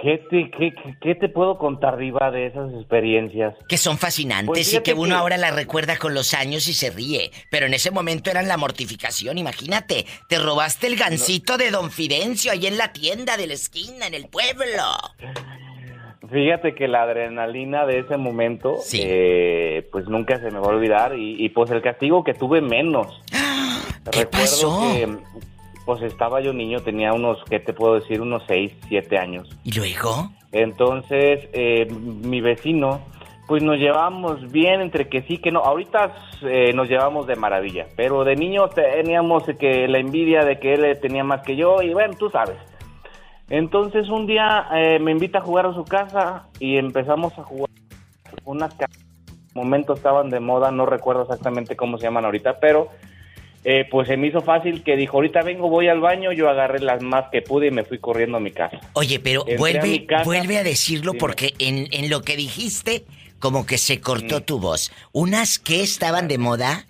¿Qué te, qué, qué- te puedo contar, Diva, de esas experiencias? Que son fascinantes Pues y que uno que- ahora la recuerda con los años y se ríe. Pero en ese momento eran la mortificación, imagínate. Te robaste el gansito de Don Fidencio ahí en la tienda de la esquina, en el pueblo. Fíjate que la adrenalina de ese momento, eh, pues nunca se me va a olvidar y, y, pues el castigo que tuve menos. ¿Qué Recuerdo pasó? que, pues estaba yo niño, tenía unos, ¿qué te puedo decir? Unos 6, 7 años. ¿Y luego? Entonces, eh, mi vecino, pues nos llevamos bien entre que sí, que no. Ahorita eh, nos llevamos de maravilla, pero de niño teníamos que la envidia de que él tenía más que yo y bueno, tú sabes. Entonces un día eh, me invita a jugar a su casa y empezamos a jugar unas momentos estaban de moda, no recuerdo exactamente cómo se llaman ahorita, pero eh, pues se me hizo fácil que dijo, ahorita vengo, voy al baño, yo agarré las más que pude y me fui corriendo a mi casa. Oye, pero Entré a vuelve, mi casa. vuelve a decirlo Dime. porque en, en lo que dijiste, como que se cortó tu voz. ¿Unas que estaban de moda?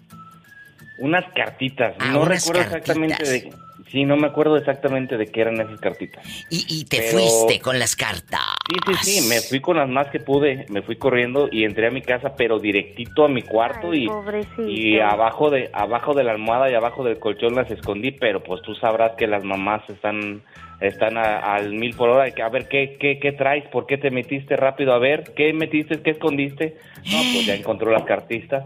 Unas cartitas, Ah, no unas recuerdo exactamente de... Sí, no me acuerdo exactamente de qué eran esas cartitas. Y, y te Pero- fuiste con las cartas. Sí, sí, sí, me fui con las más que pude, me fui corriendo y entré a mi casa, pero directito a mi cuarto Ay, y, pobrecito. y abajo de abajo de la almohada y abajo del colchón las escondí, pero pues tú sabrás que las mamás están están a- al mil por hora, que a ver qué, qué qué traes, por qué te metiste rápido, a ver qué metiste, qué escondiste. No, pues ya encontró las cartistas.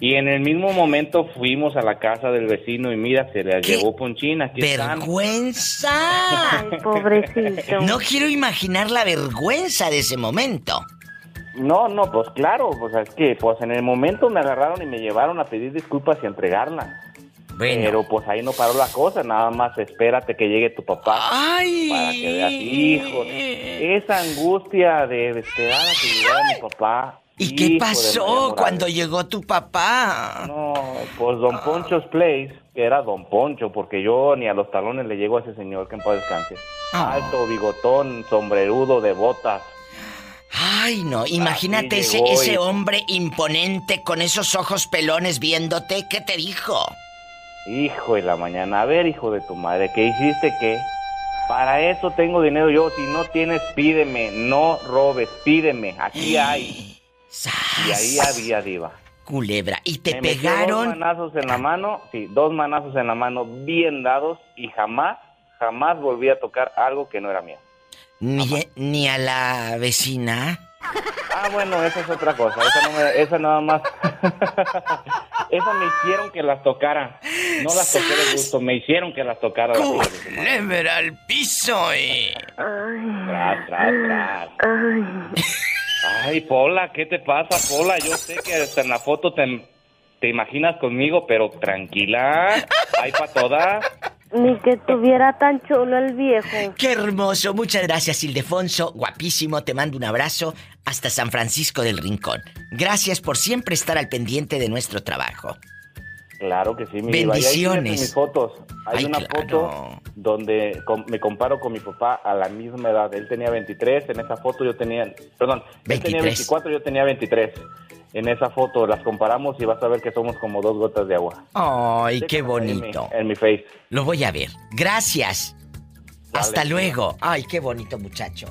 Y en el mismo momento fuimos a la casa del vecino y mira, se le llevó Ponchín, aquí están. ¡Vergüenza! Ay, pobrecito. No quiero imaginar la vergüenza de ese momento. No, no, pues claro, pues es que pues en el momento me agarraron y me llevaron a pedir disculpas y a Pero pues ahí no paró la cosa, nada más espérate que llegue tu papá Ay. para que veas, hijo, esa angustia de esperar a que llegara mi papá. ¿Y qué pasó cuando llegó tu papá? No, pues Don Poncho's Place, que era Don Poncho, porque yo ni a los talones le llego a ese señor que en paz descanse. Ah. Alto, bigotón, sombrerudo de botas. Ay, no, imagínate ese, ese y- hombre imponente con esos ojos pelones viéndote. ¿Qué te dijo? Hijo de la mañana, a ver, hijo de tu madre, ¿qué hiciste qué? Para eso tengo dinero yo, si no tienes, pídeme, no robes, pídeme, aquí hay. Y ahí había diva. Culebra. ¿Y te Me pegaron? Dos manazos en la mano, sí, dos manazos en la mano bien dados y jamás, jamás volví a tocar algo que no era mío. Ni, ni a la vecina. Ah, bueno, esa es otra cosa, esa, no me- esa nada más. esa me hicieron que las tocara. No las toqué de gusto, me hicieron que las tocara. las. Culebra al piso, eh. Tras, tras, tras. Ay, Pola, ¿qué te pasa, Pola? Yo sé que hasta en la foto te, te imaginas conmigo, pero tranquila. Hay para todas. Ni que tuviera tan chulo el viejo. Qué hermoso. Muchas gracias, Ildefonso. Guapísimo. Te mando un abrazo hasta San Francisco del Rincón. Gracias por siempre estar al pendiente de nuestro trabajo. Claro que sí, mi. Y ahí Bendiciones. mis fotos. Hay Ay, una claro. foto donde me comparo con mi papá a la misma edad. Él tenía 23, en esa foto yo tenía... Perdón, él tenía 23. 24, yo tenía 23. En esa foto las comparamos y vas a ver que somos como dos gotas de agua. Ay, qué en mi- bonito. En mi face. Lo voy a ver. Gracias. Hasta luego. Ay, qué bonito muchacho.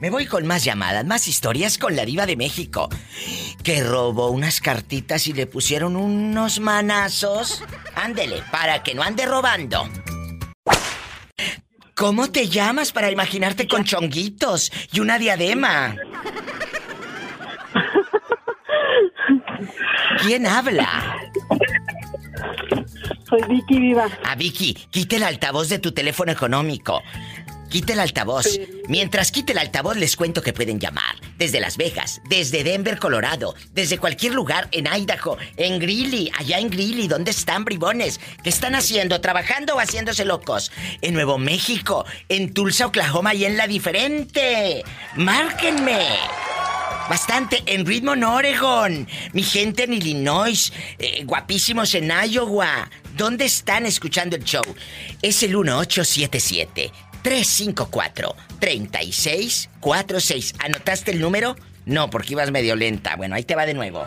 Me voy con más llamadas, más historias con la diva de México. Que robó unas cartitas y le pusieron unos manazos. Ándele, para que no ande robando. ¿Cómo te llamas para imaginarte con chonguitos y una diadema? ¿Quién habla? Soy Vicky Viva. A Vicky, quite el altavoz de tu teléfono económico. Quite el altavoz. Mientras quite el altavoz, les cuento que pueden llamar. Desde Las Vegas, desde Denver, Colorado, desde cualquier lugar en Idaho, en Greeley, allá en Greeley, ¿dónde están bribones? ¿Qué están haciendo? ¿Trabajando o haciéndose locos? En Nuevo México, en Tulsa, Oklahoma y en La Diferente. ¡Márquenme! Bastante en Redmond, Oregon. Mi gente en Illinois. eh, guapísimos en Iowa. ¿Dónde están escuchando el show? Es el 1877 354 3646. ¿Anotaste el número? No, porque ibas medio lenta. Bueno, ahí te va de nuevo.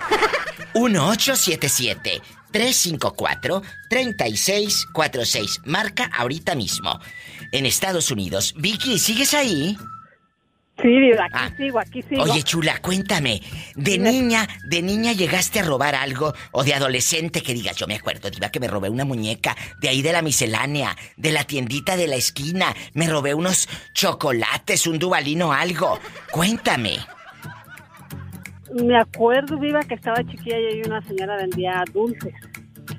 1877 354 3646. Marca ahorita mismo. En Estados Unidos. Vicky, ¿sigues ahí? Sí, aquí Ah. sigo, aquí sigo. Oye, chula, cuéntame. De niña, de niña llegaste a robar algo o de adolescente que digas, yo me acuerdo, diva, que me robé una muñeca de ahí de la miscelánea, de la tiendita de la esquina, me robé unos chocolates, un dubalino, algo. Cuéntame. Me acuerdo, Viva, que estaba chiquilla y ahí una señora vendía dulces.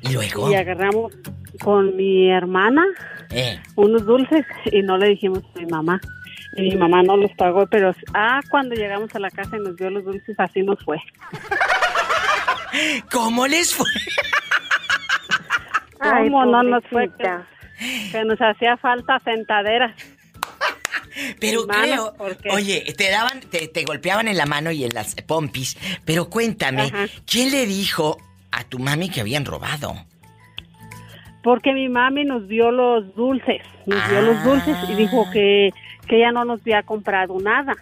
¿Y luego? Y agarramos con mi hermana Eh, unos dulces y no le dijimos a mi mamá. Y mi mamá no los pagó, pero ah, cuando llegamos a la casa y nos dio los dulces, así nos fue. ¿Cómo les fue? Ay, ¿Cómo no nos fue? Que, pobrecita. que nos hacía falta sentaderas. Pero Hermana, creo, oye, te daban, te, te golpeaban en la mano y en las pompis, pero cuéntame, Ajá. ¿quién le dijo a tu mami que habían robado? Porque mi mami nos dio los dulces, nos dio los dulces y dijo que, que ella no nos había comprado nada.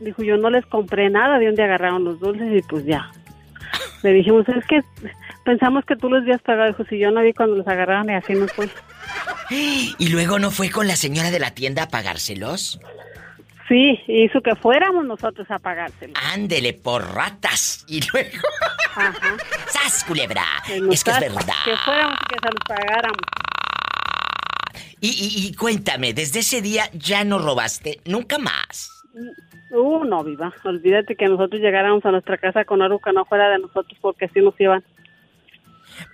Dijo, yo no les compré nada, de donde agarraron los dulces y pues ya. Le dijimos, es que pensamos que tú los habías pagado. Dijo, si yo no vi cuando los agarraron y así nos fue. ¿Y luego no fue con la señora de la tienda a pagárselos? Sí, hizo que fuéramos nosotros a pagárselo. Ándele por ratas. Y luego. ¡Sas, culebra! Es que es verdad. Que fuéramos y que se los pagáramos. Y, y- y cuéntame, desde ese día ya no robaste nunca más. Uh, no, viva. Olvídate que nosotros llegáramos a nuestra casa con algo que no fuera de nosotros porque así nos iban.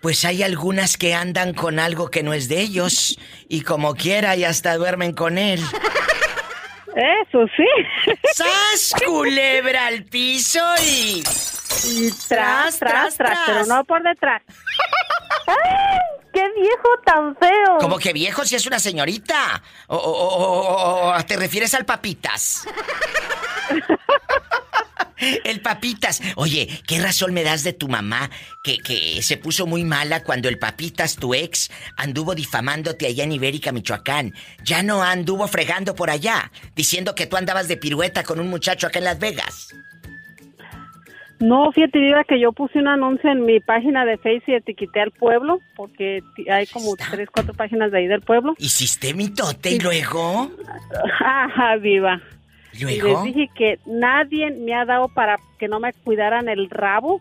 Pues hay algunas que andan con algo que no es de ellos. Y como quiera, y hasta duermen con él. Eso sí. ¡Sas, culebra al piso y. Y tras, tras, tras, pero no por detrás. ¡Ay! ¡Qué viejo tan feo! ¿Cómo que viejo si es una señorita? ¿O, o- o- o- o te refieres al papitas? El papitas. Oye, ¿qué razón me das de tu mamá que, que se puso muy mala cuando el papitas, tu ex, anduvo difamándote allá en Ibérica, Michoacán? Ya no anduvo fregando por allá, diciendo que tú andabas de pirueta con un muchacho acá en Las Vegas. No, fíjate, Diva, que yo puse un anuncio en mi página de Facebook y etiqueté al pueblo, porque hay como tres, cuatro páginas de ahí del pueblo. ¿Hiciste mitote y luego? Ajá, Diva. ¿Y Y les dije que nadie me ha dado para que no me cuidaran el rabo,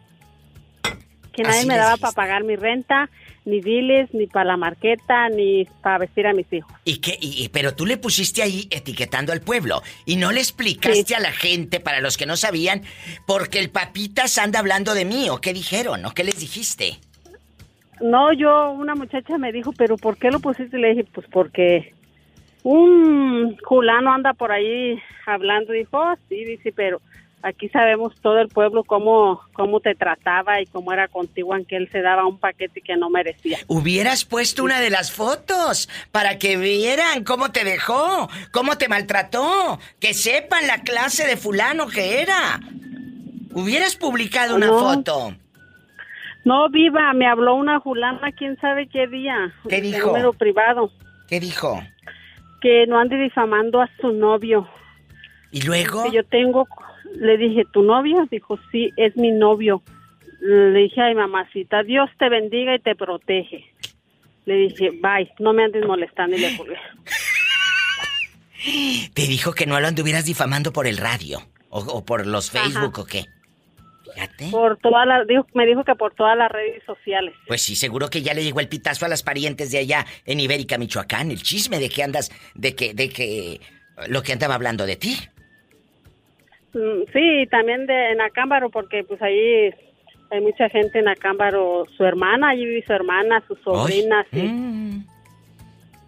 que nadie Así me daba dijiste. para pagar mi renta, ni biles, ni para la marqueta, ni para vestir a mis hijos. ¿Y qué? Y- y- pero tú le pusiste ahí etiquetando al pueblo y no le explicaste a la gente, para los que no sabían, porque el papitas anda hablando de mí, ¿o qué dijeron? ¿O qué les dijiste? No, yo, una muchacha me dijo, pero ¿por qué lo pusiste? Le dije, pues porque un culano anda por ahí hablando. Dijo, "Oh, sí, dice, pero aquí sabemos todo el pueblo cómo, cómo te trataba y cómo era contigo, aunque él se daba un paquete que no merecía. Hubieras puesto una de las fotos para que vieran cómo te dejó, cómo te maltrató, que sepan la clase de fulano que era. Hubieras publicado una foto. No, viva, me habló una fulana, quién sabe qué día. ¿Qué dijo? número privado, ¿Qué dijo? Que no ande difamando a su novio. ¿Y luego? Que yo tengo, le dije, ¿tu novio? Dijo, sí, es mi novio. Le dije, ay, mamacita, Dios te bendiga y te protege. Le dije, bye, no me andes molestando y le colgué. Te dijo que no lo anduvieras difamando por el radio o, o por los Facebook o qué. Fíjate. Por todas las, dijo, me dijo que por todas las redes sociales. Pues sí, seguro que ya le llegó el pitazo a las parientes de allá en Ibérica, Michoacán, el chisme de que andas, de que, de que lo que andaba hablando de ti. Mm, Sí, también de, en Acámbaro, porque pues ahí hay mucha gente en Acámbaro. Su hermana, allí vive su hermana, sus sobrinas. y- Mm.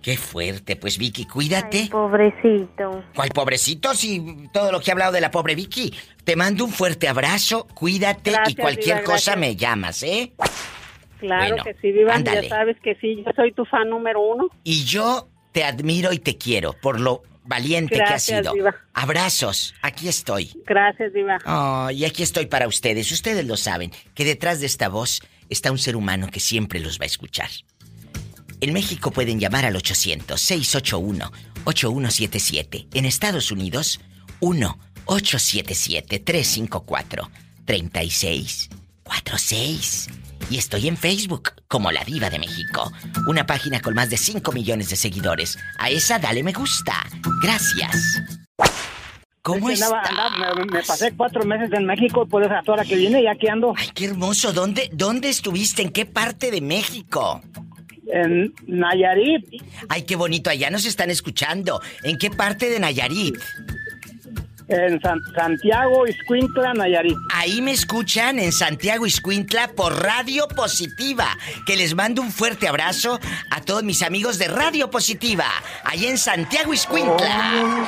Qué fuerte, pues Vicky, cuídate. Pobrecito. ¿Cuál pobrecito? Si todo lo que he hablado de la pobre Vicky. Te mando un fuerte abrazo, cuídate y cualquier cosa me llamas, ¿eh? Claro Bueno, que sí, Viva, ándale. ya sabes que sí, yo soy tu fan número uno. Y yo te admiro y te quiero por lo valiente que has sido. Diva. Abrazos, aquí estoy. Gracias, Diva. Oh, y aquí estoy para ustedes. Ustedes lo saben, que detrás de esta voz está un ser humano que siempre los va a escuchar. En México pueden llamar al 800-681-8177. En Estados Unidos, 1-877-354-3646. Y estoy en Facebook como La Diva de México. Una página con más de 5 millones de seguidores. A esa dale me gusta. Gracias. ¿Cómo Es que andaba- está? andaba- me, me pasé cuatro meses en México, por esa hora que vine y aquí ando. Ay, qué hermoso. ¿Dónde, ¿Dónde estuviste? ¿En qué parte de México? En Nayarit. Ay, qué bonito. Allá nos están escuchando. ¿En qué parte de Nayarit? En San- Santiago, Iscuintla, Nayarit. Ahí me escuchan en Santiago Iscuintla por Radio Positiva. Que les mando un fuerte abrazo a todos mis amigos de Radio Positiva. Ahí en Santiago Iscuintla.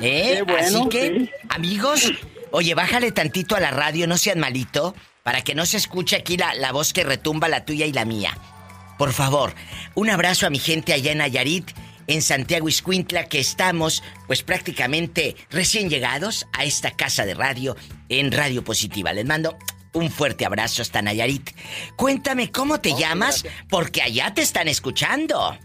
¿Eh? Qué bueno, Así que, sí. amigos, oye, bájale tantito a la radio, no sean malito, para que no se escuche aquí la, la voz que retumba la tuya y la mía. Por favor, un abrazo a mi gente allá en Nayarit, en Santiago Iscuintla, que estamos, pues prácticamente recién llegados a esta casa de radio en Radio Positiva. Les mando un fuerte abrazo hasta Nayarit. Cuéntame cómo te llamas, porque allá te están escuchando.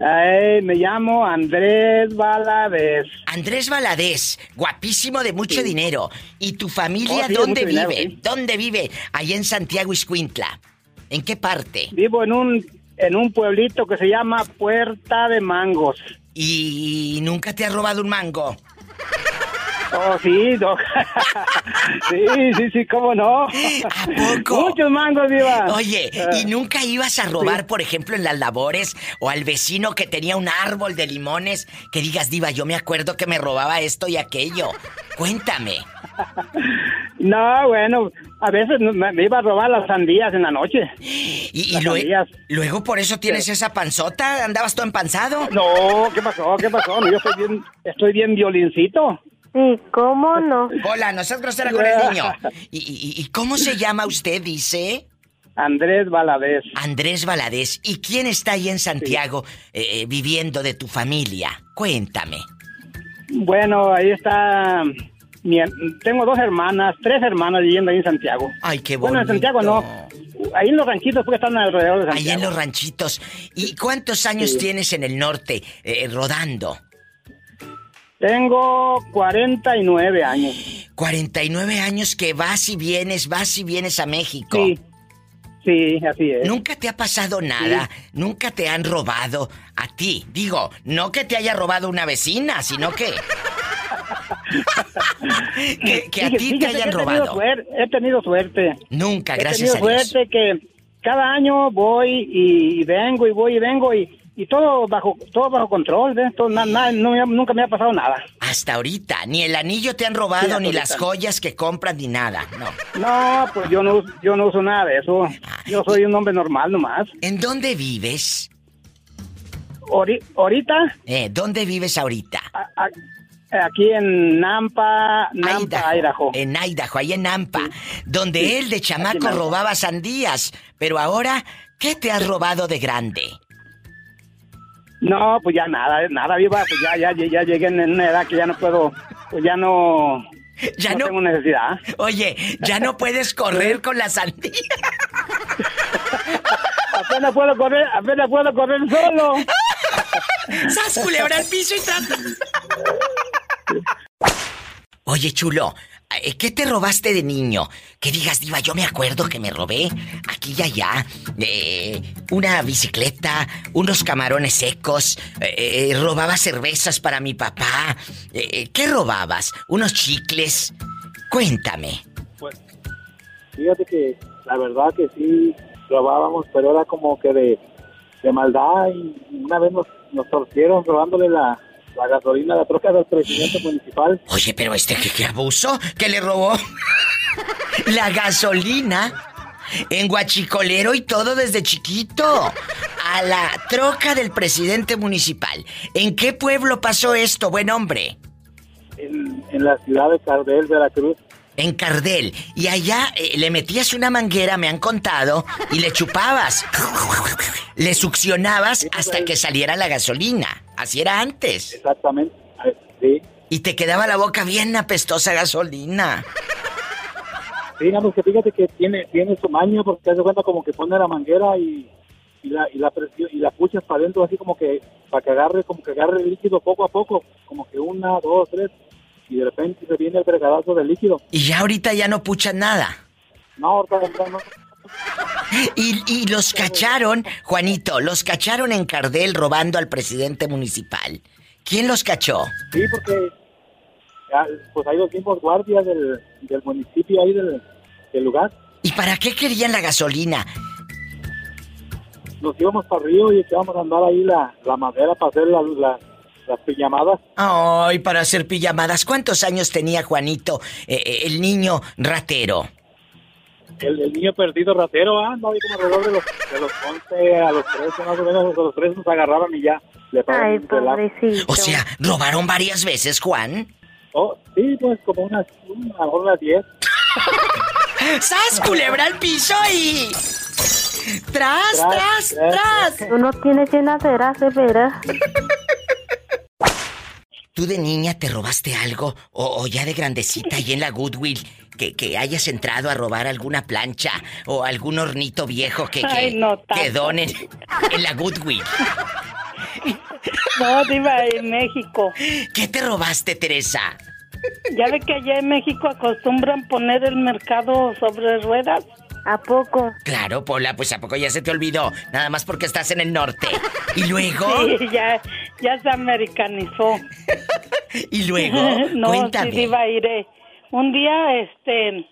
Ay, me llamo Andrés Valadez. Andrés Valadez, guapísimo de mucho dinero. ¿Y tu familia Oh, sí, dónde dinero, vive? sí. ¿Dónde vive? Allá en Santiago Iscuintla. ¿En qué parte? Vivo en un, en un pueblito que se llama Puerta de Mangos. ¿Y nunca te ha robado un mango? Oh, sí, doc. sí, sí, sí, cómo no. ¿A poco? Muchos mangos, Diva. Oye, Ah. ¿y nunca ibas a robar, por ejemplo, en las labores o al vecino que tenía un árbol de limones que digas, diva, yo me acuerdo que me robaba esto y aquello? Cuéntame. No, bueno, a veces me, iba a robar las sandías en la noche. ¿Y, y Las lue- sandías. luego por eso tienes esa panzota? ¿Andabas todo empanzado? No, ¿qué pasó? ¿Qué pasó? No, yo estoy bien, estoy bien violincito. ¿Y cómo no? Hola, no seas grosera con el niño. ¿Y, y- y cómo se llama usted, dice? Andrés Valadez. Andrés Valadez. ¿Y quién está ahí en Santiago eh, eh, viviendo de tu familia? Cuéntame. Bueno, ahí está. mi- tengo dos hermanas, tres hermanas viviendo ahí en Santiago. Ay, qué Bueno, en bonito. Santiago no. Ahí en los ranchitos porque están alrededor de Ahí Santiago. en los ranchitos. ¿Y cuántos años Sí. tienes en el norte eh, rodando? Tengo 49 años. 49 años que vas y vienes, vas y vienes a México. Sí. Sí, así es. Nunca te ha pasado nada, nunca te han robado a ti. Digo, no que te haya robado una vecina, sino que. que, que a ti te hayan he tenido robado. suerte, he tenido suerte. Nunca, He gracias a tenido Dios. suerte que cada año voy y vengo y voy y vengo y, y todo bajo todo bajo control, ¿ves? Todo, na- na- no nunca me ha pasado nada. Hasta ahorita, ni el anillo te han robado, Sí, ni las joyas que compran, ni nada. No. No, pues yo no, yo no uso nada de eso. Yo soy un hombre normal nomás. ¿En dónde vives? Ori- ahorita, Eh, ¿Dónde vives ahorita? a- aquí en Nampa, Nampa, Idaho. En Idaho, ahí en Nampa. Donde él de chamaco robaba sandías. Pero ahora, ¿qué te has robado de grande? No, pues ya nada, nada, viva, pues ya, ya, ya llegué en una edad que ya no puedo, pues ya no, Ya no- tengo necesidad. Oye, ya no puedes correr con la sandía. Apenas puedo correr, apenas puedo correr solo. ¡Sas, culebra al piso y tras! Oye, chulo, ¿qué te robaste de niño? Que digas, diva, yo me acuerdo que me robé aquí y allá eh, una bicicleta, unos camarones secos, eh, eh, robaba cervezas para mi papá. Eh, eh, ¿Qué robabas? ¿Unos chicles? Cuéntame. Pues, fíjate que la verdad que sí robábamos, pero era como que de, de maldad y una vez nos torcieron robándole la, la gasolina la troca del presidente municipal. Oye, pero este que qué abuso, que le robó la gasolina en guachicolero y todo desde chiquito a la troca del presidente municipal. ¿En qué pueblo pasó esto, buen hombre? En, en la ciudad de Cardel, Veracruz. En Cardel. Y allá eh, le metías una manguera, me han contado, y le chupabas. Le succionabas hasta que saliera la gasolina. Así era antes. Exactamente. Sí. Y te quedaba la boca bien apestosa gasolina. Sí, no, que fíjate que tiene, tiene su maña porque te das cuenta como que pone la manguera y, y la y la presión y la puchas para adentro así como que para que agarre como que agarre el líquido poco a poco, como que una, dos, tres y de repente se viene el fregadazo del líquido. Y ya ahorita ya no puchan nada. No, ahorita ahorita no. Y, y los cacharon, Juanito, los cacharon en Cardel robando al presidente municipal. ¿Quién los cachó? Sí, porque pues hay los mismos guardias del, del municipio ahí del, del lugar. ¿Y para qué querían la gasolina? Nos íbamos para Río y echábamos a andar ahí la, la madera para hacer la- la- las pijamadas. Ay, para hacer pijamadas. ¿Cuántos años tenía Juanito, eh, eh, el niño ratero? El, el niño perdido ratero, ah, no, ahí como alrededor de los, de los 11 a los 13, más o menos, a los 13 nos agarraban y ya. Le Ay, pobrecito. O sea, ¿robaron varias veces, Juan? Oh, sí, pues como unas, una, a lo mejor unas 10. ¡Sas, culebra al piso y... ¡Tras, tras, tras! Uno tiene llenaderas de veras. ¿Tú de niña te robaste algo? O, o ya de grandecita y en la Goodwill, que, que hayas entrado a robar alguna plancha o algún hornito viejo que, que, Ay, no tanto. que donen en la Goodwill. No, Diva, en México. ¿Qué te robaste, Teresa? Ya ve que allá en México acostumbran poner el mercado sobre ruedas. ¿A poco? Claro, Pola, pues a poco ya se te olvidó. Nada más porque estás en el norte. Y luego, Sí, ya, ya se americanizó. y luego, no, cuéntame. sí, Diva, iré. Un día, este,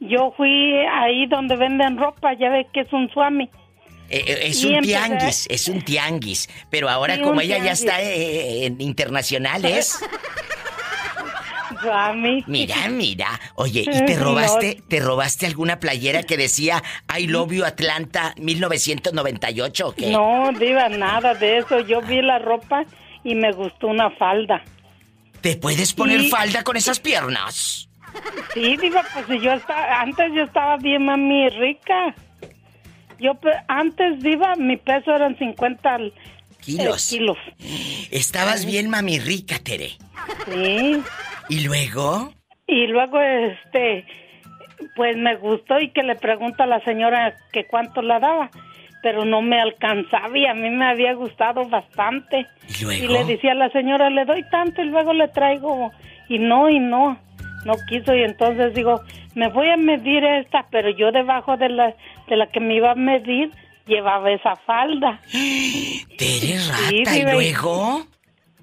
yo fui ahí donde venden ropa, ya ve que es un suami. Eh, eh, es Y un empecé- tianguis, es un tianguis. Pero ahora, Sí, como ella ya está eh, en internacionales. Suami. Mira, mira. Oye, ¿y te robaste, te robaste alguna playera que decía I love you Atlanta 1998 o qué? No, Diva, nada de eso. Yo vi la ropa y me gustó una falda. ¿Te puedes poner Y- falda con esas piernas? Sí, Diva, pues yo estaba, antes yo estaba bien mami rica. Yo pe- antes diva, mi peso eran 50 al- Kilos. eh, kilos. Estabas bien mami rica, Tere. Sí. ¿Y luego? Y luego, este, pues me gustó y que le pregunto a la señora que cuánto la daba, pero no me alcanzaba y a mí me había gustado bastante. ¿Y luego? Y le decía a la señora, le doy tanto y luego le traigo. Y no, y no, no quiso. Y entonces digo, me voy a medir esta, pero yo debajo de la, de la que me iba a medir llevaba esa falda. Tere rata, Sí, ¿y luego?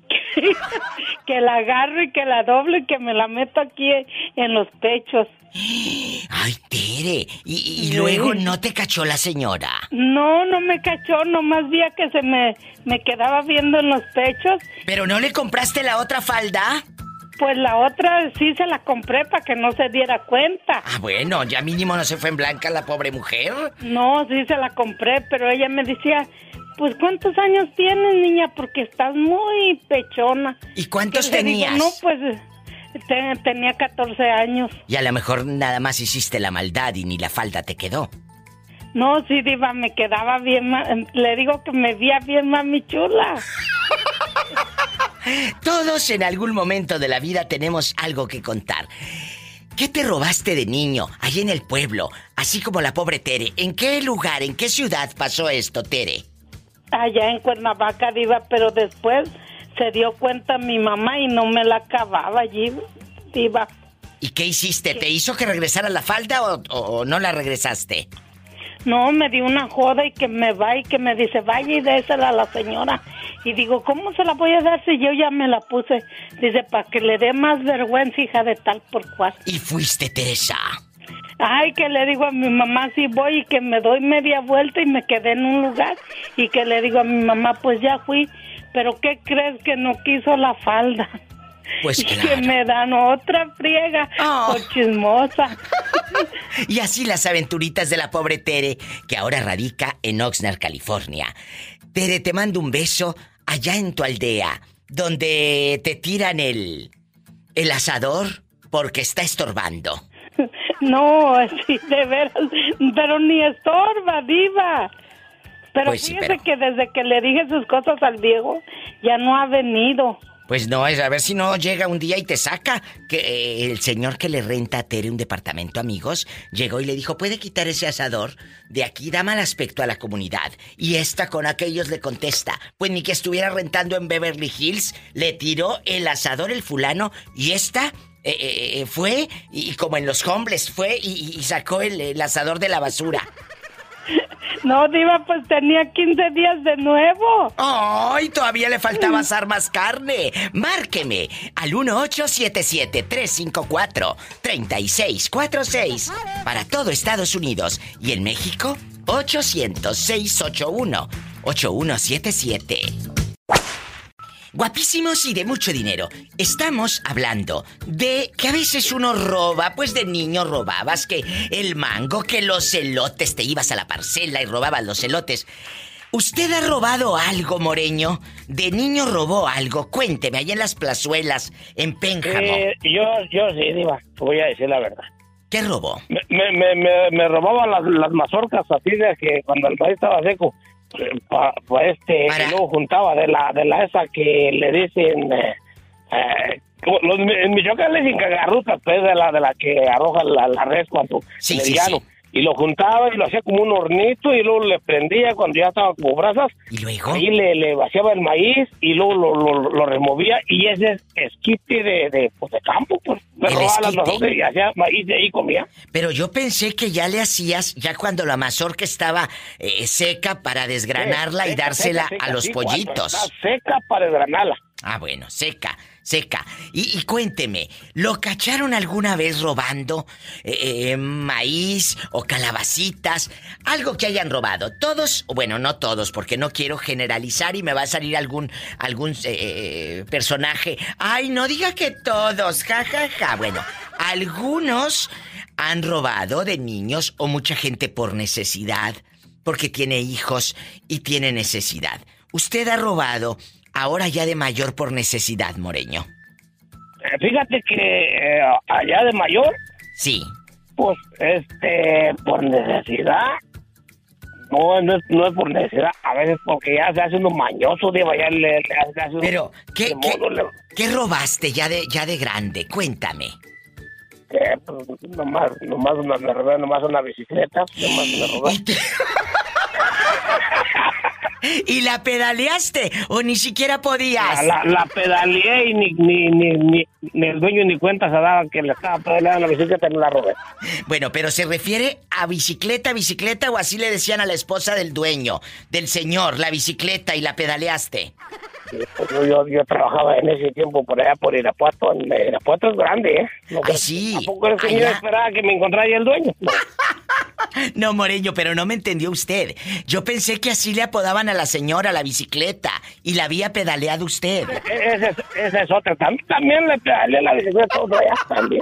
que la agarro y que la doblo y que me la meto aquí en los pechos. Ay, Tere. ¿Y, y Sí. luego no te cachó la señora? No, no me cachó, nomás vi a que se me, me quedaba viendo en los pechos. ¿Pero no le compraste la otra falda? Pues la otra sí se la compré para que no se diera cuenta. Ah, bueno, ya mínimo no se fue en blanca la pobre mujer. No, sí se la compré, pero ella me decía, pues ¿cuántos años tienes, niña? Porque estás muy pechona. ¿Y cuántos digo, tenías? no, pues te- tenía 14 años. Y a lo mejor nada más hiciste la maldad y ni la falda te quedó. No, sí, diva, me quedaba bien, ma- le digo que me veía bien mami chula. Todos en algún momento de la vida tenemos algo que contar. ¿Qué te robaste de niño, allí en el pueblo? Así como la pobre Tere. ¿En qué lugar, en qué ciudad pasó esto, Tere? allá en Cuernavaca, Diva, pero después se dio cuenta mi mamá y no me la acababa allí, Diva. ¿Y qué hiciste? ¿Te hizo que regresara la falda o, o- o no la regresaste? No, me dio una joda y que me va y que me dice, vaya y désela a la señora. Y digo, ¿cómo se la voy a dar si yo ya me la puse? Dice, para que le dé más vergüenza, hija de tal por cual. Y fuiste, Teresa. Ay, que le digo a mi mamá, sí voy y que me doy media vuelta y me quedé en un lugar. Y que le digo a mi mamá, pues ya fui. Pero ¿qué crees que no quiso la falda? Pues Y que claro. me dan otra friega por chismosa. Y así las aventuritas de la pobre Tere, que ahora radica en Oxnard, California. Tere, te mando un beso allá en tu aldea, donde te tiran el. el asador porque está estorbando. No, sí, de veras, pero ni estorba, diva. Pero Pues sí, fíjese pero- que desde que le dije sus cosas al viejo, ya no ha venido. Pues no, es a ver si no llega un día y te saca. Que eh, el señor que le renta a Tere un departamento, amigos, llegó y le dijo, ¿puede quitar ese asador? De aquí da mal aspecto a la comunidad. Y esta con aquellos le contesta, pues ni que estuviera rentando en Beverly Hills, le tiró el asador el fulano y esta... eh, eh, eh, fue y, como en los hombres fue y, sacó el asador de la basura. No, diva, pues tenía 15 días de nuevo. ¡Ay! todavía le faltaba asar más carne. Márqueme al 1877-354-3646 para todo Estados Unidos y en México 800-681-8177. Guapísimos y de mucho dinero. Estamos hablando de que a veces uno roba, pues de niño robabas que el mango, que los elotes, te ibas a la parcela y robabas los elotes. ¿Usted ha robado algo, Moreño? ¿De niño robó algo? Cuénteme, allá en las plazuelas, en Pénjamo. Eh, yo, yo sí, Diva, voy a decir la verdad. ¿Qué robó? Me, me, las, las mazorcas así de que cuando el maíz estaba seco, pa, pa este, y luego juntaba de la, de la esa que le dicen, eh, eh, los, en Michoacán le dicen cagarrutas, pues de la, de la que arroja la, la res cuando Sí, el sí, llano. sí. Y lo juntaba y lo hacía como un hornito y luego le prendía cuando ya estaba como brasas. ¿Y luego? Ahí le, le vaciaba el maíz y luego lo, lo, lo removía y ese es esquite de, de, pues, de campo, pues. Me robaba las mazorcas y hacía maíz de ahí comía. Pero yo pensé que ya le hacías, ya cuando la mazorca estaba eh, seca para desgranarla y Seca, dársela seca, a los sí, pollitos. seca para desgranarla. Ah, bueno, seca, seca. Y, cuénteme, ¿lo cacharon alguna vez robando eh, eh, maíz o calabacitas? Algo que hayan robado. Todos, bueno, no todos, porque no quiero generalizar y me va a salir algún, algún eh, personaje. Ay, no diga que todos, ja, ja, ja. Bueno, algunos han robado de niños o mucha gente por necesidad, porque tiene hijos y tiene necesidad. ¿Usted ha robado ahora ya de mayor por necesidad, Moreño? Eh, Fíjate que eh, allá de mayor, Sí. pues, este, por necesidad, No, no es, no es por necesidad, a veces porque ya se hace uno mañoso, Diva, ya le, le hace uno- Pero, ¿qué, de le- ¿Qué robaste ya de, ya de grande? Cuéntame. eh, pues, nomás, nomás una, me robé nomás una bicicleta, nomás me robé. ¿Y la pedaleaste o ni siquiera podías? La, la pedaleé y ni, ni, ni, ni, ni el dueño ni cuenta se daba que le estaba pedaleando la bicicleta y no la robé. Bueno, pero se refiere a bicicleta, bicicleta o así le decían a la esposa del dueño, del señor, la bicicleta y la pedaleaste. Yo, yo, yo trabajaba en ese tiempo por allá por Irapuato. Irapuato es grande, ¿eh? No, Ay, sí. ¿A poco el señor Allá. esperaba que me encontrara ahí el dueño? No. No, Moreño, pero no me entendió usted. Yo pensé que así le apodaban a la señora la bicicleta y la había pedaleado usted. E- Esa es, esa es otra. Tam- También le pedaleé la bicicleta a otro allá también.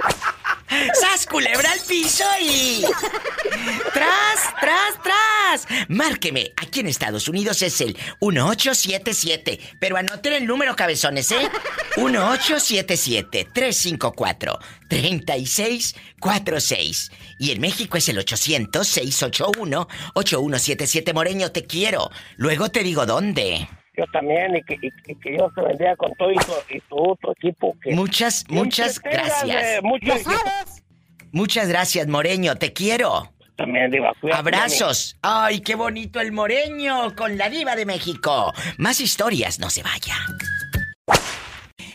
¡Sas, culebra al piso y... ¡Tras, tras, tras! Márqueme. Aquí en Estados Unidos es el 1877. Pero anoten el número, cabezones, ¿eh? 1877-354-3646. Y en México es el 800-681-8177. Moreño, te quiero. Luego te digo dónde. Yo también, y que, y, y que Dios te bendiga con todo y tu, y tu, tu equipo. Que Muchas, muchas que gracias. eh, mucho equipo. Muchas gracias, Moreño. Te quiero. También, Diva. cuídate, Abrazos. Ay, qué bonito el Moreño con la diva de México. Más historias, no se vaya.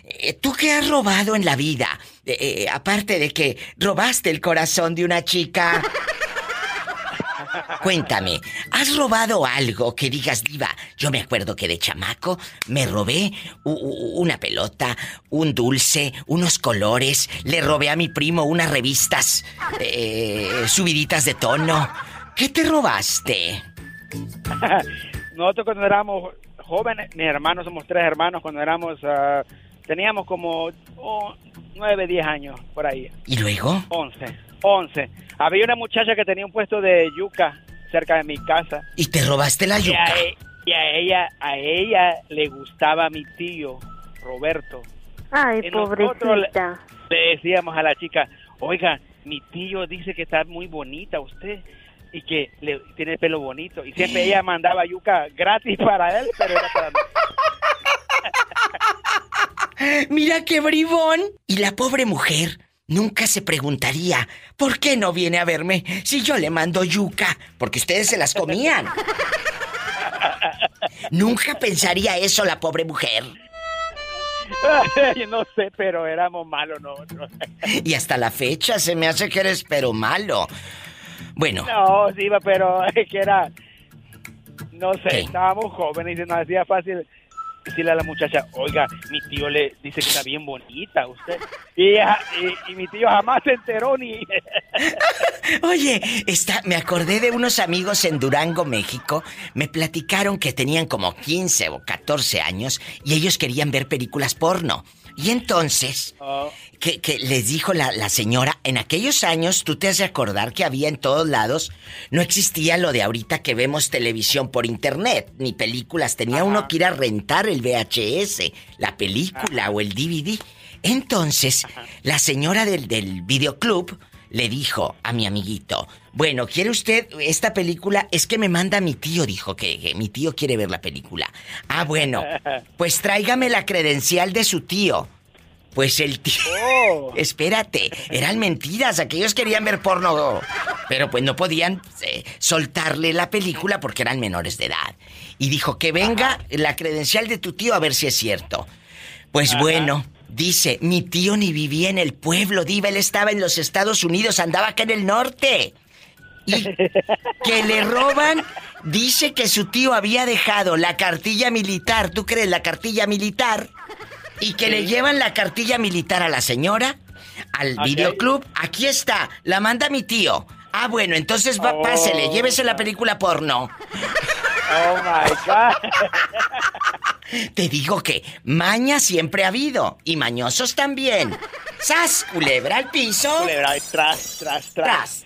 Eh, ¿Tú qué has robado en la vida? Eh, aparte de que robaste el corazón de una chica. Cuéntame, ¿has robado algo que digas, diva? Yo me acuerdo que de chamaco me robé una pelota, un dulce, unos colores, le robé a mi primo unas revistas eh, subiditas de tono. ¿Qué te robaste? Nosotros cuando éramos jóvenes, mis hermanos, somos tres hermanos, cuando éramos, ah, teníamos como oh, nueve, diez años por ahí. ¿Y luego? Once, once. Había una muchacha que tenía un puesto de yuca cerca de mi casa. ¿Y te robaste la Y yuca? a, e- y a ella, a ella le gustaba mi tío, Roberto. Ay, Y pobrecita. Le decíamos a la chica, oiga, mi tío dice que está muy bonita usted y que le tiene el pelo bonito. Y siempre ella mandaba yuca gratis para él, pero era para mí. Mira qué bribón. Y la pobre mujer nunca se preguntaría, ¿por qué no viene a verme si yo le mando yuca? Porque ustedes se las comían. nunca pensaría eso la pobre mujer. Yo no sé, pero éramos malos nosotros. Y hasta la fecha se me hace que eres pero malo. Bueno, No, sí, pero es que era, no sé, estábamos jóvenes y se nos hacía fácil decirle a la muchacha, oiga, mi tío le dice que está bien bonita usted. Y, ella- y, y mi tío jamás se enteró ni... Oye, está, me acordé de unos amigos en Durango, México. Me platicaron que tenían como 15 o 14 años y ellos querían ver películas porno. Y entonces, que, que les dijo la, la señora, en aquellos años, tú te has de acordar que había en todos lados, no existía lo de ahorita que vemos televisión por internet, ni películas, tenía uno que ir a rentar el VHS, la película o el DVD. Entonces, la señora del, del videoclub le dijo a mi amiguito, bueno, ¿quiere usted esta película? Es que me manda mi tío, dijo que, que mi tío quiere ver la película. Ah, bueno, pues tráigame la credencial de su tío. Pues el tío... Espérate, eran mentiras, aquellos querían ver porno, pero pues no podían eh, soltarle la película porque eran menores de edad. Y dijo que venga la credencial de tu tío a ver si es cierto. Pues Ajá. bueno, dice, mi tío ni vivía en el pueblo, Diva, él estaba en los Estados Unidos, andaba acá en el norte. Y que le roban, dice que su tío había dejado la cartilla militar, ¿tú crees la cartilla militar? Y que le llevan la cartilla militar a la señora, al videoclub, aquí está, la manda mi tío. Ah, bueno, entonces va, Oh. pásele, llévese la película porno. Oh my God. Te digo que maña siempre ha habido y mañosos también. ¡Sas! Culebra al piso. Culebra, tras, tras, tras.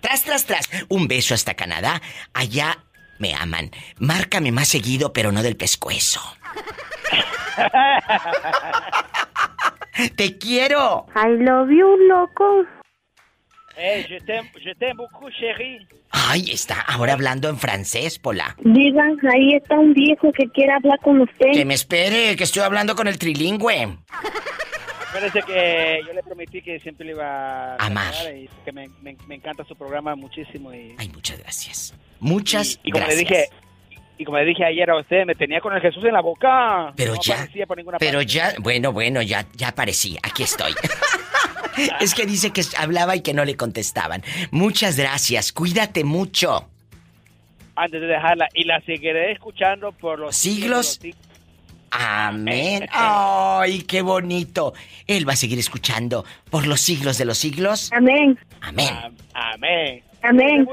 Tras, tras, tras. Un beso hasta Canadá. Allá me aman. Márcame más seguido, pero no del pescuezo. Te quiero. I love you, loco. Eh, je t'aime, je t'aime beaucoup, chérie. Ay, está ahora hablando en francés, Pola. Diva, ahí está un viejo que quiere hablar con usted. Que me espere, que estoy hablando con el trilingüe. Acuérdese que yo le prometí que siempre le iba a Amar. y que me, me- me encanta su programa muchísimo. Y, Ay, muchas gracias. Muchas y como gracias. le dije y como le dije ayer a usted, me tenía con el Jesús en la boca. Pero No ya, aparecía por ninguna pero parte. ya, bueno, bueno, ya, ya aparecí, aquí estoy. es que dice que hablaba y que no le contestaban. Muchas gracias, cuídate mucho. Antes de dejarla, y la seguiré escuchando por los Siglos. de los siglos. Amén. Ay, qué bonito. Él va a seguir escuchando por los siglos de los siglos. Amén. Amén. Amén. Amén.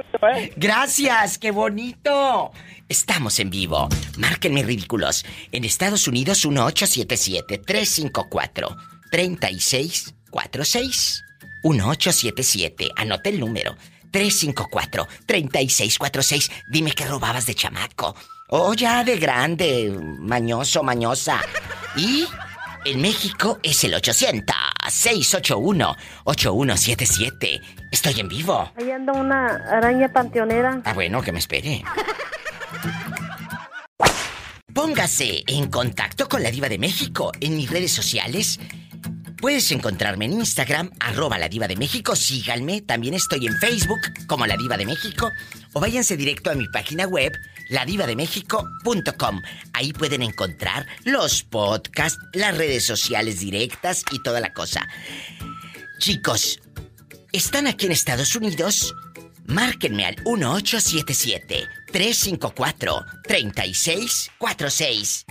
Gracias, qué bonito. Estamos en vivo. Márquenme ridículos. En Estados Unidos 1877-354-3646. 1877. Anote el número. 354-3646. Dime que robabas de chamaco. O ya de grande, mañoso, mañosa. Y en México es el 800-681-8177. Estoy en vivo. Ahí anda una araña panteonera. Ah, bueno, que me espere. Póngase en contacto con la Diva de México en mis redes sociales. Puedes encontrarme en Instagram, arroba la diva de México, síganme. También estoy en Facebook como la diva de México. O váyanse directo a mi página web, ladivademéxico.com. Ahí pueden encontrar los podcasts, las redes sociales directas y toda la cosa. Chicos, ¿están aquí en Estados Unidos? Márquenme al 1877-354-3646.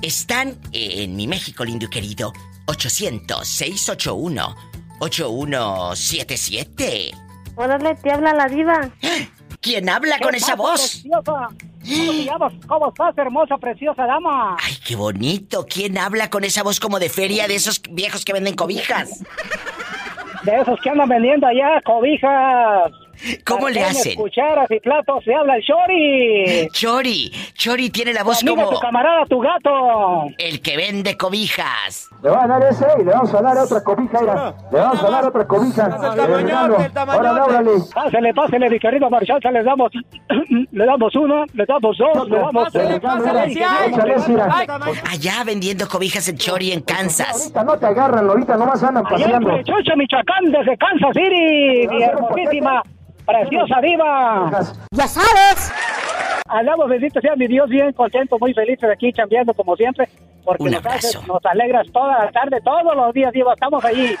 Están en mi México lindo y querido. 800-681-8177. Órale, te habla la diva. ¿Quién habla con esa voz? Preciosa. ¿Cómo te llamas? ¿Cómo estás, hermosa, preciosa dama? Ay, qué bonito. ¿Quién habla con esa voz como de feria de esos viejos que venden cobijas? De esos que andan vendiendo allá cobijas. ¿Cómo le hacen? cucharas y platos. Se habla el Chori. Chori, Chori tiene la voz como tu camarada, tu gato. el que vende cobijas. Le va a dar ese y le vamos a dar otra cobija, mira. Le vamos a dar otra cobija. Hermano, órale, órale. Pásele, pásele, mi querido Marchacha, le damos, le damos uno, le damos dos, le damos tres. Échale, mira. Allá vendiendo cobijas en Chori en Kansas. Ahorita no te agarran, ahorita nomás andan paseando. Culichucha, Michoacán, desde Kansas City, mi hermosísima, preciosa diva. Ya sabes. Andamos, bendito sea mi Dios, bien contento, muy felices aquí chambeando como siempre, porque nos, haces- nos alegras toda la tarde, todos los días, Diva, estamos ahí.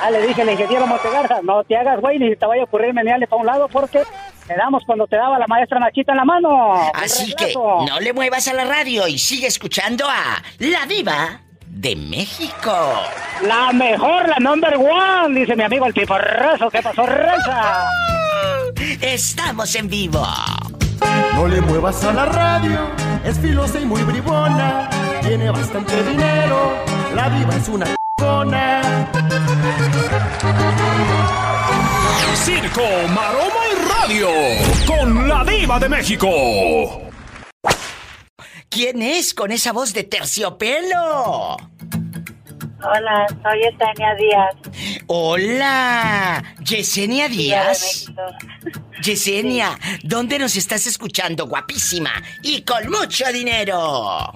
Ah, le dije al ingeniero Montegarza, no te hagas güey, ni te vaya a ocurrir menearle para un lado, porque te damos cuando te daba la maestra Nachita en la mano. Así que no le muevas a la radio y sigue escuchando a La Diva de México. La mejor, la number one, dice mi amigo el piporrazo. ¿Qué pasó, Renza? Estamos en vivo. No le muevas a la radio, es filosa y muy bribona. Tiene bastante dinero, la diva es una c***ona. Circo, maroma y radio. Con la diva de México. ¿Quién es con esa voz de terciopelo? Hola, soy Yesenia Díaz. Hola, Yesenia Díaz. Yesenia, ¿dónde nos estás escuchando, guapísima? Y con mucho dinero.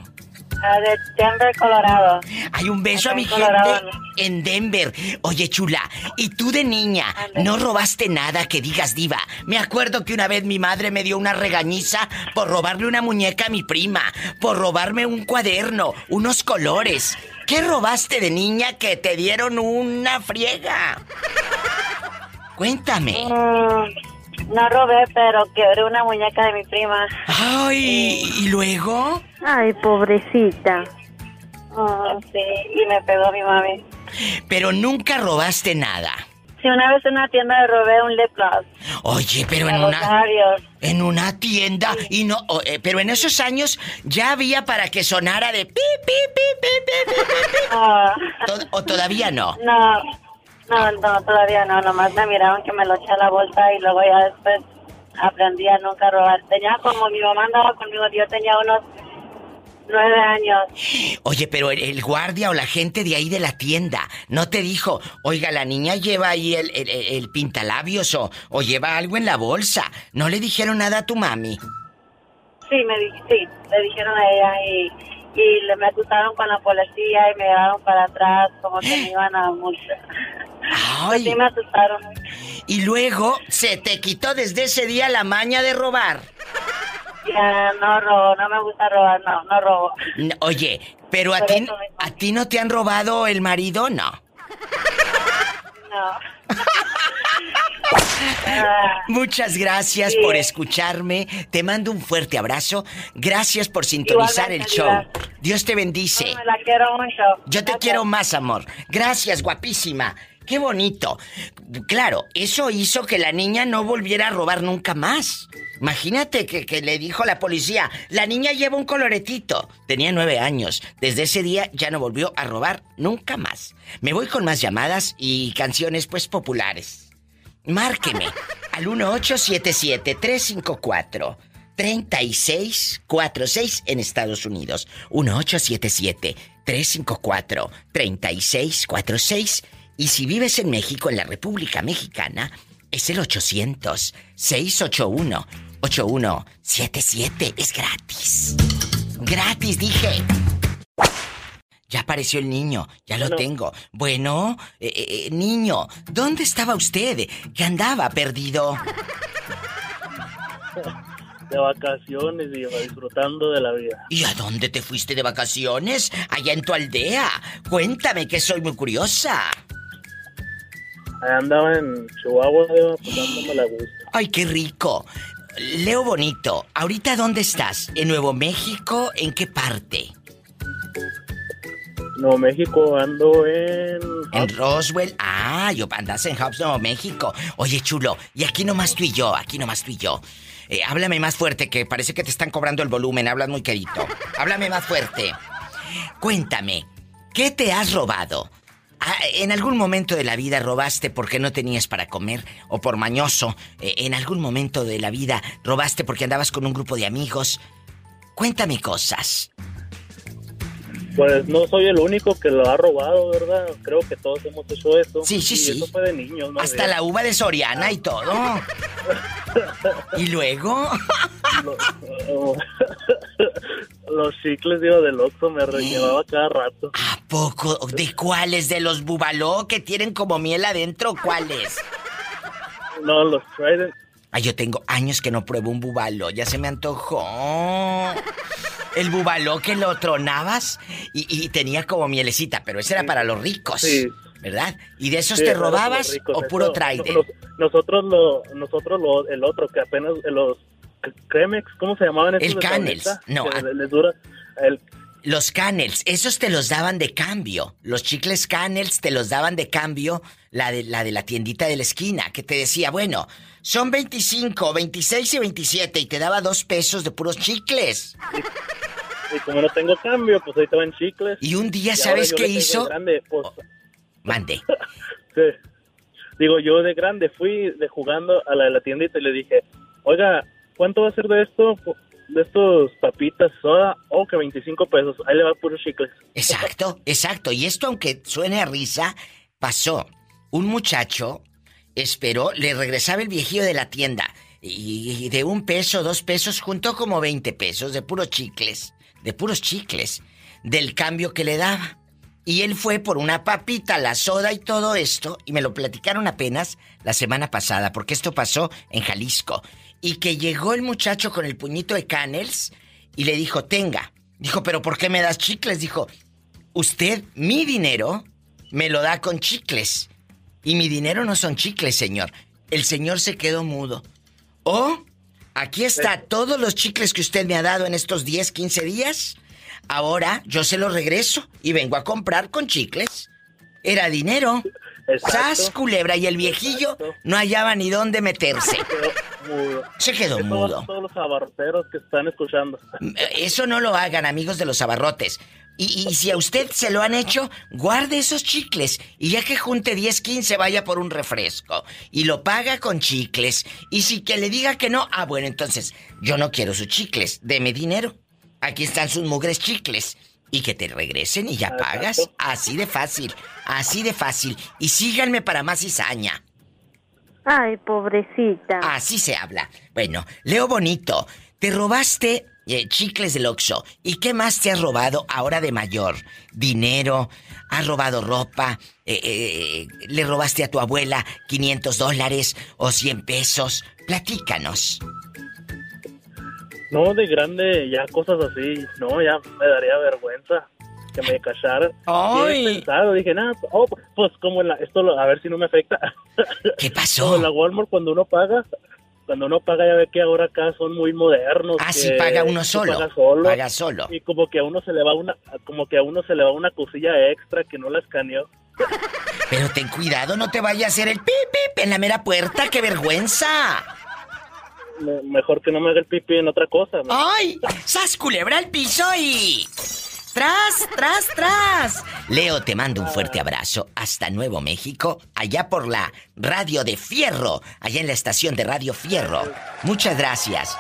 De Denver, Colorado. Hay un beso a mi en gente en Denver. Oye, chula, ¿y tú de niña no robaste nada que digas diva? Me acuerdo que una vez mi madre me dio una regañiza por robarle una muñeca a mi prima, por robarme un cuaderno, unos colores. ¿Qué robaste de niña que te dieron una friega? Cuéntame. Mm, no robé, pero quebré una muñeca de mi prima. Ay, ¿y luego? Ay, pobrecita. Oh, sí, y me pegó mi mami. Pero nunca robaste nada. Sí, una vez en una tienda le robé un lip gloss. Oye, pero en una labios. en una tienda y no, o, eh, pero en esos años ya había para que sonara de pi pi pi pi pi pi, pi, pi. Ah, o todavía no. no, no, no, todavía no. Nomás me miraron que me lo eché a la bolsa y luego ya después aprendí a nunca robar. Tenía como mi mamá andaba conmigo, yo tenía unos Nueve años. Oye, pero el, el guardia o la gente de ahí de la tienda no te dijo, oiga, la niña lleva ahí el, el- el pintalabios o, o lleva algo en la bolsa. ¿No le dijeron nada a tu mami? Sí, me di- sí, le dijeron a ella y, y le, me acusaron con la policía y me llevaron para atrás como que me iban a multar. Ay. Sí, me asustaron. Y luego se te quitó desde ese día la maña de robar. Ya, no robo, no me gusta robar, no, no robo. Oye, pero a ti, a ti no te han robado el marido, no. Muchas gracias Sí. por escucharme. Te mando un fuerte abrazo. Gracias por sintonizar el show. Dios te bendice. Me la quiero mucho. Yo te quiero más, amor. Gracias, guapísima. Qué bonito. Claro, eso hizo que la niña no volviera a robar nunca más. Imagínate que, que le dijo la policía, la niña lleva un coloretito. Tenía nueve años. Desde ese día ya no volvió a robar nunca más. Me voy con más llamadas y canciones pues populares. Márqueme al 1877-354. 3646 en Estados Unidos. 1877-354-3646. Y si vives en México, en la República Mexicana, es el 800-681-8177. Es gratis. Gratis, dije. Ya apareció el niño, ya lo Bueno. tengo. Bueno, eh, eh, niño, ¿dónde estaba usted? ¿Qué andaba perdido? De vacaciones, Diva, disfrutando de la vida. ¿Y a dónde te fuiste de vacaciones? Allá en tu aldea. Cuéntame que soy muy curiosa. Andaba en Chihuahua, pasándome la gusto. Ay, qué rico. Leo Bonito, ¿ahorita dónde estás? ¿En Nuevo México? ¿En qué parte? Nuevo México, ando en... En Roswell. Ah, yo andas en Hobbs, Nuevo México. Oye, chulo, y aquí nomás tú y yo, aquí nomás tú y yo. Eh, háblame más fuerte, que parece que te están cobrando el volumen, hablas muy querido. Háblame más fuerte. Cuéntame, ¿qué te has robado? Ah, ¿En algún momento de la vida robaste porque no tenías para comer? ¿O por mañoso? Eh, ¿En algún momento de la vida robaste porque andabas con un grupo de amigos? Cuéntame cosas. Pues no soy el único que lo ha robado, ¿verdad? Creo que todos hemos hecho eso. Sí, sí, Y sí. eso fue de niños, ¿no? Hasta la uva de Soriana y todo. ¿Y luego? Los, los chicles, digo, del Oxxo me rellenaba cada rato. ¿A poco? ¿De cuáles? ¿De los bubaló que tienen como miel adentro? ¿Cuáles? No, los Trident. Ay, yo tengo años que no pruebo un bubalo. Ya se me antojó. El bubaló que lo tronabas y, y tenía como mielecita, pero ese era para los ricos. Sí. ¿Verdad? ¿Y de esos Sí, te robabas ricos, o puro nos- nosotros lo, nosotros lo, el otro que apenas los Cremex, ¿cómo se llamaban esos? El Canels, no, Que ah. le- les dura el Los canels, esos te los daban de cambio. Los chicles canels te los daban de cambio la de la, de la tiendita de la esquina, que te decía, bueno, son 25, 26 y 27 y te daba dos pesos de puros chicles. y como no tengo cambio, pues ahí te van chicles. Y un día, Y ¿sabes qué hizo? grande, pues, Mande. sí. Digo, yo de grande fui de jugando a la de la tiendita y le dije, oiga, ¿cuánto va a ser de esto? De estos papitas soda, oh, que 25 pesos. Ahí le va puros chicles. Exacto, exacto. Y esto, aunque suene a risa, pasó. Un muchacho esperó, le regresaba el viejillo de la tienda. Y de un peso, dos pesos, juntó como 20 pesos de puros chicles. De puros chicles. Del cambio que le daba. Y él fue por una papita, la soda y todo esto. Y me lo platicaron apenas la semana pasada, porque esto pasó en Jalisco. Y que llegó el muchacho con el puñito de canels y le dijo, tenga. Dijo, pero ¿por qué me das chicles? Dijo, usted mi dinero me lo da con chicles. Y mi dinero no son chicles, señor. El señor se quedó mudo. Oh, aquí está todos los chicles que usted me ha dado en estos 10, 15 días. Ahora yo se los regreso y vengo a comprar con chicles. Era dinero. ¡Sas, culebra! Y el viejillo no hallaba ni dónde meterse. Mudo. Se quedó Eso mudo. Todos los abarroteros que están escuchando. Eso no lo hagan, amigos de los abarrotes. Y, y si a usted se lo han hecho, guarde esos chicles. Y ya que junte 10, 15, vaya por un refresco. Y lo paga con chicles. Y si que le diga que no, ah, bueno, entonces, yo no quiero sus chicles. Deme dinero. aquí están sus mugres chicles. Y que te regresen y ya pagas. Así de fácil, así de fácil. Y síganme para más cizaña. Ay, pobrecita. Así se habla. Bueno, Leo Bonito, te robaste eh, chicles del Oxxo. ¿Y qué más te has robado ahora de mayor? Dinero, has robado ropa, eh, eh, le robaste a tu abuela 500 dólares o 100 pesos. Platícanos. No, de grande, ya cosas así. No, ya me daría vergüenza que me cacharan. ¡Ay! He pensado, dije, nada, oh, pues como en la, esto, lo- a ver si no me afecta. ¿Qué pasó? Como en la Walmart cuando uno paga, cuando uno paga ya ve que ahora acá son muy modernos. Ah, sí, paga uno solo. pagas solo. Paga solo. Y como que a uno se le va una, como que a uno se le va una cosilla extra que no la escaneó. Pero ten cuidado, no te vaya a hacer el pip pip en la mera puerta. ¡Qué vergüenza! Me- mejor que no me haga el pipí en otra cosa. ¿no? ¡Ay! ¡Sas culebra al piso y... ¡Tras, tras, tras! Leo, te mando un fuerte abrazo hasta Nuevo México, allá por la Radio de Fierro, allá en la estación de Radio Fierro. Muchas gracias.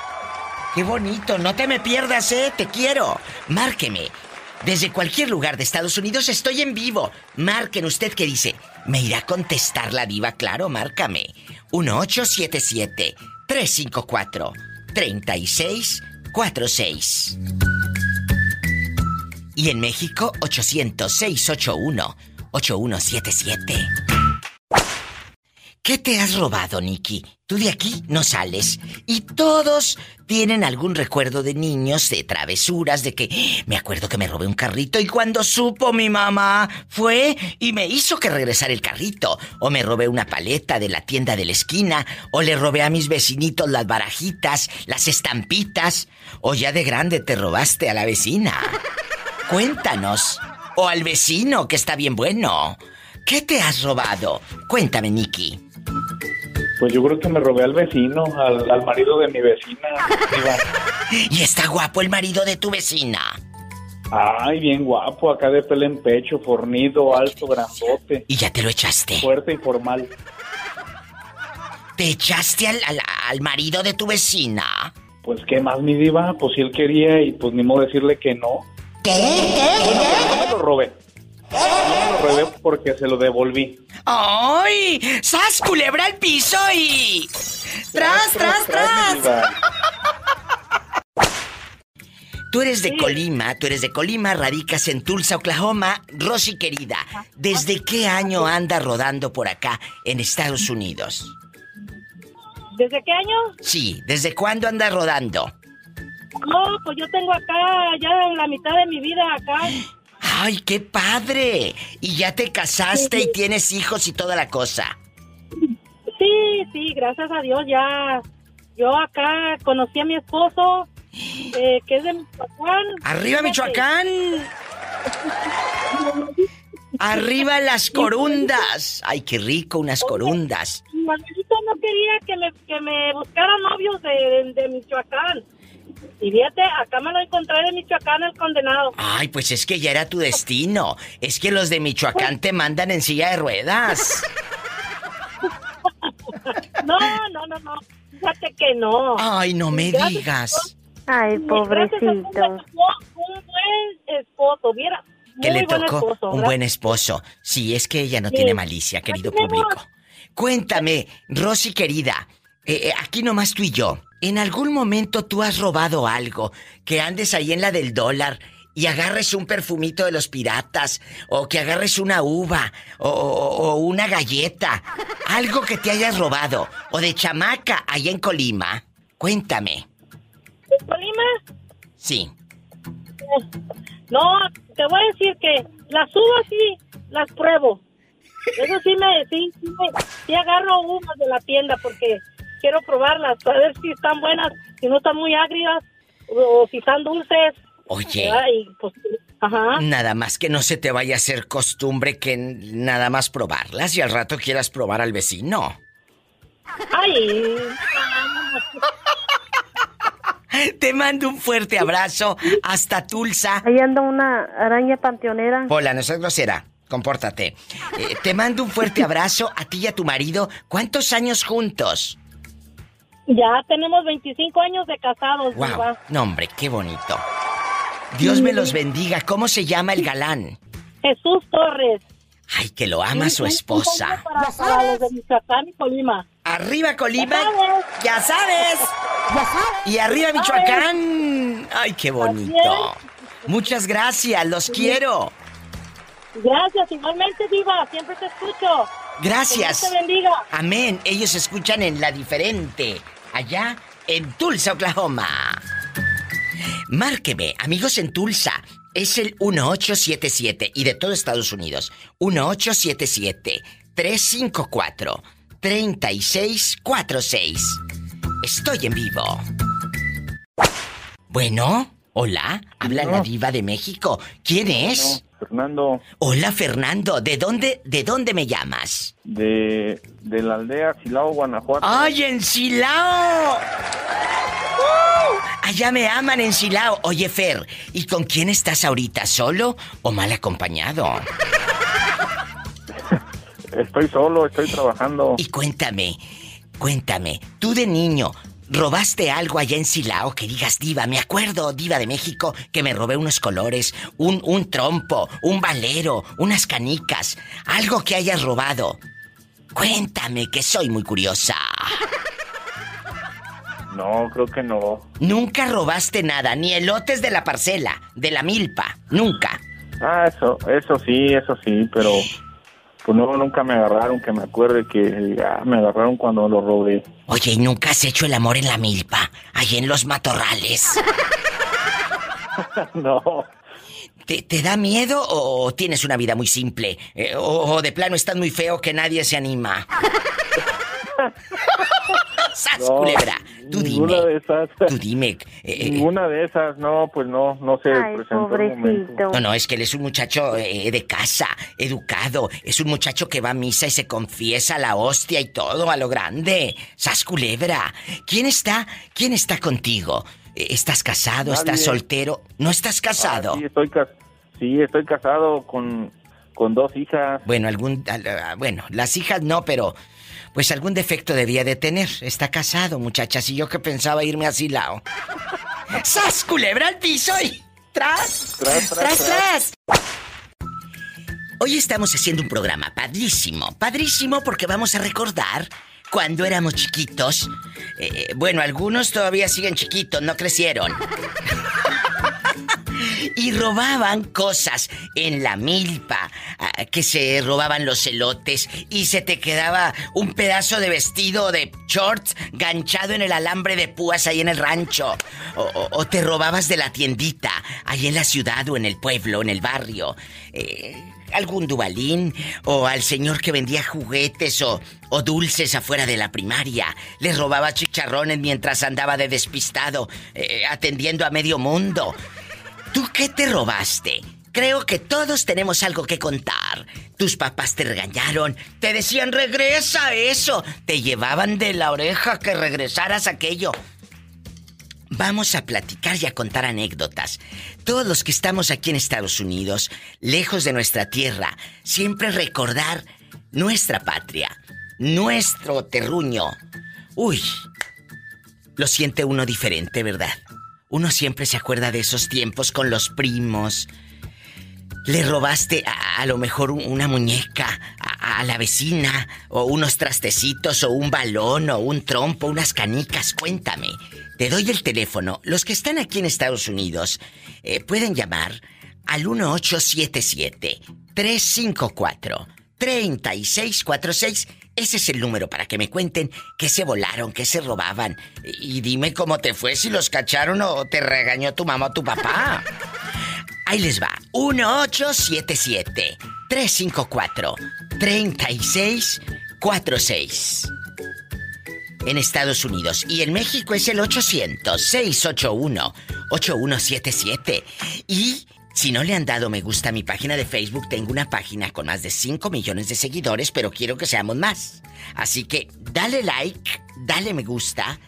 ¡Qué bonito! No te me pierdas, ¿eh? Te quiero. Márqueme. Desde cualquier lugar de Estados Unidos estoy en vivo. Marquen usted que dice. ¿Me irá a contestar la diva? Claro, márcame. 1877-354-3646. Y en México, 800-681-8177. ¿Qué te has robado, Nicky? Tú de aquí no sales. Y todos tienen algún recuerdo de niños, de travesuras, de que "Ah, me acuerdo que me robé un carrito y cuando supo mi mamá fue y me hizo que regresar el carrito. O me robé una paleta de la tienda de la esquina. O le robé a mis vecinitos las barajitas, las estampitas. O ya de grande te robaste a la vecina. Cuéntanos. O al vecino, que está bien bueno. ¿Qué te has robado? Cuéntame, Nicky. Pues yo creo que me robé al vecino, al, al marido de mi vecina. ¿Y está guapo el marido de tu vecina? Ay, bien guapo, acá de pelo en pecho, fornido, alto, grandote. ¿Y ya te lo echaste? Fuerte y formal. ¿Te echaste al, al- al marido de tu vecina? Pues, ¿qué más, mi diva? Pues si él quería y pues ni modo decirle que no. ¿Qué? Bueno, pero no me lo robé. No me lo robé porque se lo devolví. ¡Ay! ¡Sas culebra al piso y... ¡Tras, tras, tras! Tú eres de Colima, tú eres de Colima, radicas en Tulsa, Oklahoma. Rosy querida, ¿desde qué año anda rodando por acá en Estados Unidos? ¿Desde qué año? Sí, ¿desde cuándo anda rodando? No, pues yo tengo acá, ya en la mitad de mi vida acá. ¡Ay, qué padre! Y ya te casaste y tienes hijos y toda la cosa. Sí, sí, gracias a Dios ya. Yo acá conocí a mi esposo, eh, que es de Michoacán. ¡Arriba, Michoacán! ¡Arriba las corundas! ¡Ay, qué rico unas corundas! Mi Manuelito no quería que me, que me buscara novios de, de Michoacán. Y fíjate, acá me lo encontré de Michoacán el condenado. Ay, pues es que ya era tu destino. Es que los de Michoacán te mandan en silla de ruedas. No, no, no, no. Fíjate que no. Ay, no me Gracias digas. Ay, pobrecito. un buen esposo, viera. Que le buen tocó esposo, un buen esposo. Sí, es que ella no Sí. tiene malicia, querido público. Cuéntame, Rosy querida, eh, eh, aquí nomás tú y yo. ¿En algún momento tú has robado algo? Que andes ahí en la del dólar y agarres un perfumito de los piratas, o que agarres una uva, o, o- o una galleta. Algo que te hayas robado, o de chamaca allá en Colima. Cuéntame. Colima, Sí. no, te voy a decir que las uvas sí las pruebo. Eso sí me, sí, sí agarro uvas de la tienda porque quiero probarlas, a ver si están buenas, si no están muy agrias, o, si están dulces. Oye. ¿verdad? Y, pues, ajá. Nada más que no se te vaya a hacer costumbre que nada más probarlas y al rato quieras probar al vecino. Ay. Te mando un fuerte abrazo hasta Tulsa. Ahí anda una araña panteonera. Hola, no seas grosera. Compórtate. Eh, te mando un fuerte abrazo a ti y a tu marido. ¿Cuántos años juntos? Ya tenemos 25 años de casados, Wow. Diva. No, hombre, qué bonito. Dios me los bendiga. ¿Cómo se llama el galán? Jesús Torres. Ay, que lo ama su esposa. Para, para los de Michoacán y Colima. Arriba Colima. Ya sabes. Ya sabes. Y arriba Michoacán. Ay, qué bonito. Muchas gracias, los quiero. Gracias, igualmente, Diva. Siempre te escucho. Gracias. Que Dios te bendiga. Amén. Ellos escuchan en La Diferente, allá en Tulsa, Oklahoma. Márqueme, amigos en Tulsa. Es el 1877 y de todo Estados Unidos. 1877 354 3646. Estoy en vivo. Bueno, hola, habla la diva de México. ¿Quién es? Fernando, Hola Fernando, ¿de dónde de dónde me llamas? de, de la aldea Silao, Guanajuato. ¡Ay, en Silao! ¡Uh! Allá me aman en Silao. Oye, Fer, ¿y con quién estás ahorita? ¿Solo o mal acompañado? Estoy solo, estoy trabajando. Y cuéntame, cuéntame, tú de niño, ¿robaste algo allá en Silao que digas, diva? Me acuerdo, diva de México, que me robé unos colores, un, un trompo, un valero, unas canicas, algo que hayas robado. Cuéntame, que soy muy curiosa. No, creo que no. Nunca robaste nada, ni elotes de la parcela, de la milpa, nunca. Ah, eso, eso sí, eso sí, pero pues no, nunca me agarraron, que me acuerde que ah, me agarraron cuando lo robé. Oye, ¿y nunca has hecho el amor en la milpa, allí en los matorrales? no. ¿Te, te da miedo o tienes una vida muy simple? Eh, o, o de plano estás muy feo que nadie se anima? ¡Sas, No, culebra! Tú ninguna dime. de esas. Tú dime. eh, Ninguna de esas, no, pues no, no se Ay, momento. No, no, es que él es un muchacho eh, de casa, educado. Es un muchacho que va a misa y se confiesa a la hostia y todo, a lo grande. ¡Sas culebra! ¿Quién está? ¿Quién está contigo? Eh, ¿Estás casado? ¿Estás soltero? ¿No estás casado? Ah, sí, estoy, sí, estoy casado con, con dos hijas. Bueno, algún. al- ah, Bueno, las hijas no, pero. Pues algún defecto debía de tener. Está casado, muchachas. Y yo que pensaba irme así lao. ¡Sas, culebra al piso y. ¡Tras! Tras, ¡Tras, tras! Hoy estamos haciendo un programa padrísimo. Padrísimo porque vamos a recordar cuando éramos chiquitos. Eh, bueno, algunos todavía siguen chiquitos, no crecieron. y robaban cosas en la milpa, ah, que se robaban los elotes y se te quedaba un pedazo de vestido de shorts ganchado en el alambre de púas ahí en el rancho. O, te robabas de la tiendita, ahí en la ciudad o en el pueblo, en el barrio. Eh, algún dubalín o al señor que vendía juguetes o, dulces afuera de la primaria. Le robaba chicharrones mientras andaba de despistado, eh, atendiendo a medio mundo. ¿Tú qué te robaste? Creo que todos tenemos algo que contar. Tus papás te regañaron, te decían regresa eso, te llevaban de la oreja que regresaras aquello. Vamos a platicar y a contar anécdotas. Todos los que estamos aquí en Estados Unidos, lejos de nuestra tierra, siempre recordar nuestra patria, nuestro terruño. Uy, lo siente uno diferente, ¿verdad? Uno siempre se acuerda de esos tiempos con los primos. Le robaste a, lo mejor un- una muñeca a, la vecina, o unos trastecitos, o un balón, o un trompo, unas canicas. Cuéntame. Te doy el teléfono. Los que están aquí en Estados Unidos eh, pueden llamar al 1877-354-3646. Ese es el número para que me cuenten qué se volaron, qué se robaban. Y dime cómo te fue, si los cacharon o te regañó tu mamá o tu papá. Ahí les va. 1877-354-3646. En Estados Unidos. Y en México es el 800-681-8177. Y si no le han dado me gusta a mi página de Facebook, tengo una página con más de 5 millones de seguidores, pero quiero que seamos más. Así que dale like, dale me gusta.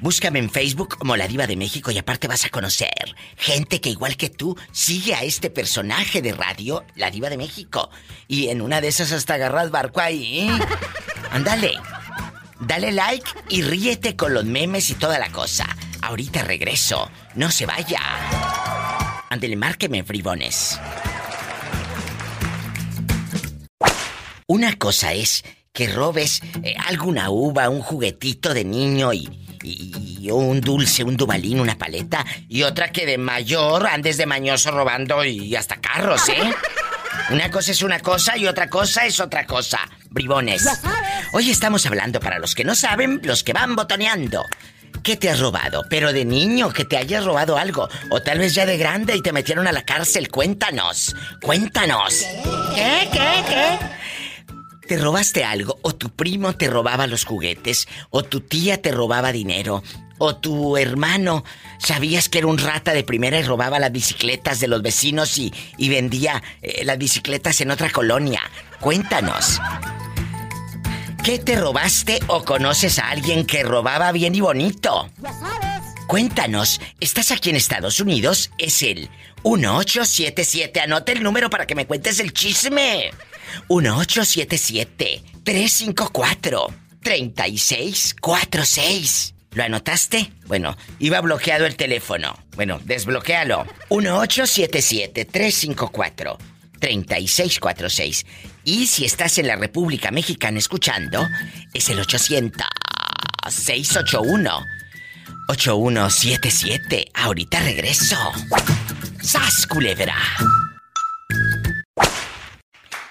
Búscame en Facebook como La Diva de México y aparte vas a conocer gente que igual que tú sigue a este personaje de radio, La Diva de México. Y en una de esas hasta agarras barco ahí. Ándale. Dale like y ríete con los memes y toda la cosa. Ahorita regreso. No se vaya. Ándele, márqueme, bribones. Una cosa es que robes eh, alguna uva, un juguetito de niño y, y, un dulce, un dubalín, una paleta. Y otra que de mayor andes de mañoso robando y hasta carros, ¿eh? Una cosa es una cosa y otra cosa es otra cosa. Bribones. Hoy estamos hablando para los que no saben, los que van botoneando. ¿Qué te has robado? Pero de niño, que te hayas robado algo. O tal vez ya de grande y te metieron a la cárcel. Cuéntanos. Cuéntanos. ¿Qué? ¿Qué? ¿Qué? ¿Te robaste algo? ¿O tu primo te robaba los juguetes? ¿O tu tía te robaba dinero? ¿O tu hermano sabías que era un rata de primera y robaba las bicicletas de los vecinos y, vendía eh, las bicicletas en otra colonia? Cuéntanos. ¿Qué te robaste o conoces a alguien que robaba bien y bonito? Ya sabes. Cuéntanos, ¿estás aquí en Estados Unidos? Es el 1877. Anota el número para que me cuentes el chisme. 1877-354-3646. ¿Lo anotaste? Bueno, iba bloqueado el teléfono. Bueno, desbloquéalo. 1877-354-3646. Y si estás en la República Mexicana escuchando, es el 800-681-8177. Ahorita regreso. ¡Sas, culebra!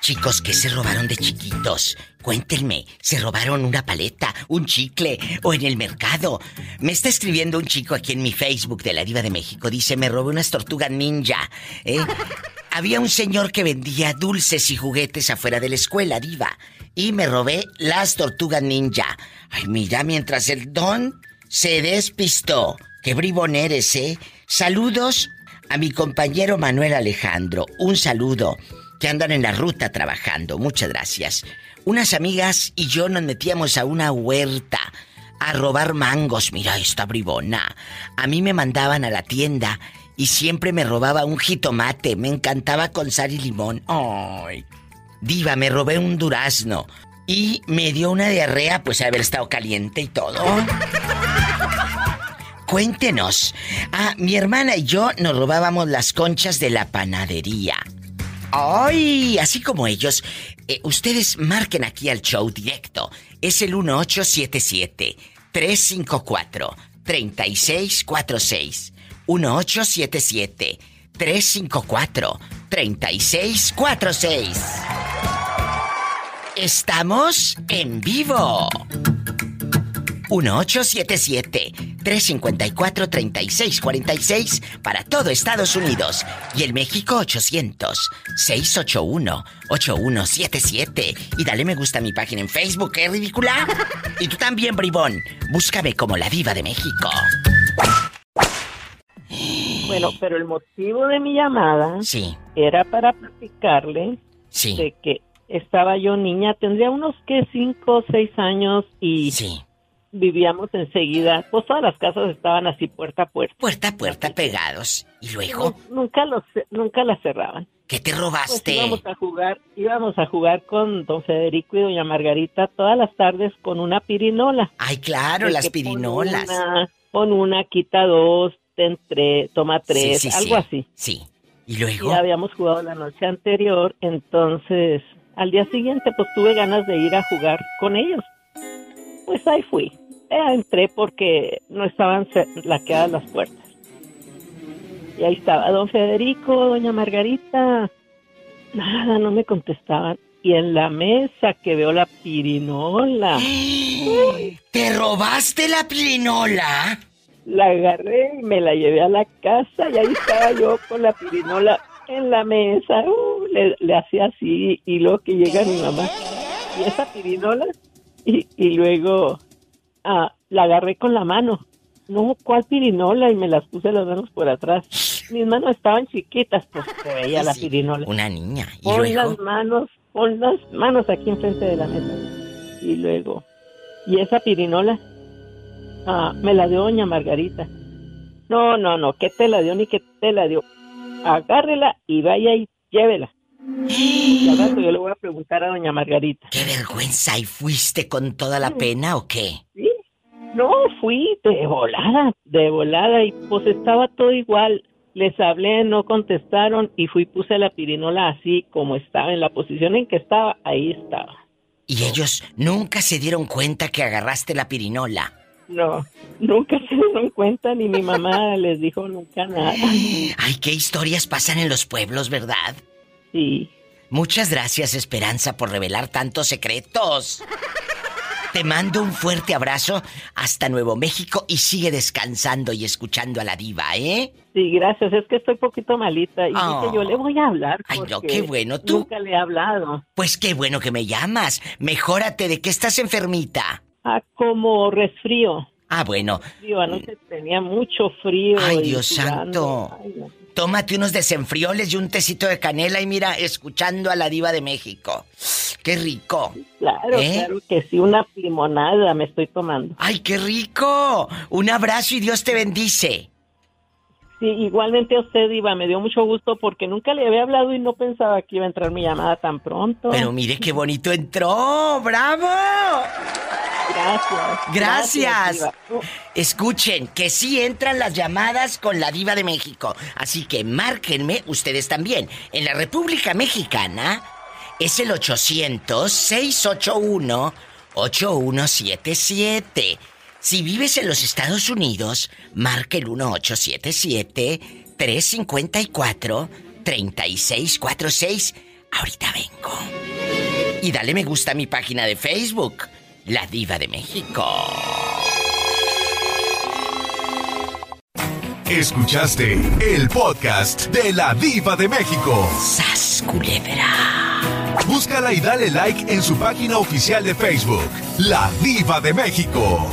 Chicos, ¿qué se robaron de chiquitos? Cuéntenme, ¿se robaron una paleta, un chicle o en el mercado? Me está escribiendo un chico aquí en mi Facebook de la Diva de México. Dice, me robé unas tortugas ninja. ¿eh? Había un señor que vendía dulces y juguetes afuera de la escuela, Diva. Y me robé las tortugas ninja. Ay, mira, mientras el don se despistó. Qué bribón eres, ¿eh? Saludos a mi compañero Manuel Alejandro. Un saludo que andan en la ruta trabajando. Muchas gracias. Unas amigas y yo nos metíamos a una huerta a robar mangos. Mira esta bribona. A mí me mandaban a la tienda y siempre me robaba un jitomate. Me encantaba con sal y limón. ¡Ay! Diva, me robé un durazno. Y me dio una diarrea, pues haber estado caliente y todo. Cuéntenos. Ah, mi hermana y yo nos robábamos las conchas de la panadería. ¡Ay! Así como ellos, eh, ustedes marquen aquí al show directo. Es el 1877-354-3646. 1877-354-3646. Estamos en vivo. 1877-354-3646 para todo Estados Unidos y el México 800-681-8177. Y dale me gusta a mi página en Facebook, ¿eh, ridícula? Y tú también, bribón. Búscame como la diva de México. Bueno, pero el motivo de mi llamada sí. era para platicarle sí. de que estaba yo niña, tendría unos que 5 o 6 años y sí vivíamos enseguida, pues todas las casas estaban así puerta a puerta. Puerta a puerta pegados. ¿Y luego? nunca los nunca las cerraban. ¿Qué te robaste? Pues íbamos a jugar, íbamos a jugar con don Federico y doña Margarita todas las tardes con una pirinola. Ay, claro, las pirinolas. Pon una, quita dos, entre, toma tres, algo así. Sí. ¿Y luego? Ya habíamos jugado la noche anterior, entonces al día siguiente pues tuve ganas de ir a jugar con ellos. Pues ahí fui. Eh, entré porque no estaban laqueadas las puertas. Y ahí estaba don Federico, doña Margarita. Nada, no me contestaban. Y en la mesa que veo la pirinola. ¿Te robaste la pirinola? La agarré y me la llevé a la casa y ahí estaba yo con la pirinola en la mesa. Uh, le, le hacía así y luego que llega mi mamá. Y esa pirinola y, luego ah, la agarré con la mano. No, ¿cuál pirinola? Y me las puse las manos por atrás. Mis manos estaban chiquitas, pues se veía la pirinola. Una niña. ¿Y pon las manos, pon las manos aquí enfrente de la mesa. Y luego, y esa pirinola ah, me la dio doña Margarita. No, no, no, ¿qué te la dio ni qué te la dio? Agárrela y vaya y llévela. Y al rato yo le voy a preguntar a doña Margarita. ¡Qué vergüenza! ¿Y fuiste con toda la pena o qué? Sí. No, fui de volada, de volada. Y pues estaba todo igual. Les hablé, no contestaron y fui puse la pirinola así como estaba, en la posición en que estaba, ahí estaba. Y ellos nunca se dieron cuenta que agarraste la pirinola. No, nunca se dieron cuenta ni mi mamá les dijo nunca nada. Ay, qué historias pasan en los pueblos, ¿verdad? Sí. Muchas gracias, Esperanza, por revelar tantos secretos. Te mando un fuerte abrazo hasta Nuevo México y sigue descansando y escuchando a la diva, ¿eh? Sí, gracias. Es que estoy poquito malita y Oh. dije yo le voy a hablar. Ay, no, qué bueno. ¿Tú? Nunca le he hablado. Pues qué bueno que me llamas. Mejórate de que estás enfermita. Ah, como resfrío. Ah, bueno. Frío, anoche tenía mucho frío. Ay, Dios santo. Ay, no. Tómate unos desenfrioles y un tecito de canela y mira, escuchando a la diva de México. Qué rico. Claro, ¿Eh? claro que sí, una limonada me estoy tomando. Ay, qué rico. Un abrazo y Dios te bendice. Sí, igualmente a usted, Iba, me dio mucho gusto porque nunca le había hablado y no pensaba que iba a entrar mi llamada tan pronto. Pero mire qué bonito entró. ¡Bravo! Gracias. Gracias. Escuchen, que sí entran las llamadas con la diva de México. Así que márquenme ustedes también. En la República Mexicana es el 800-681-8177. Si vives en los Estados Unidos, marca el 1877-354-3646. Ahorita vengo. Y dale me gusta a mi página de Facebook, La Diva de México. Escuchaste el podcast de la Diva de México. ¡Sas, culebra! Búscala y dale like en su página oficial de Facebook, La Diva de México.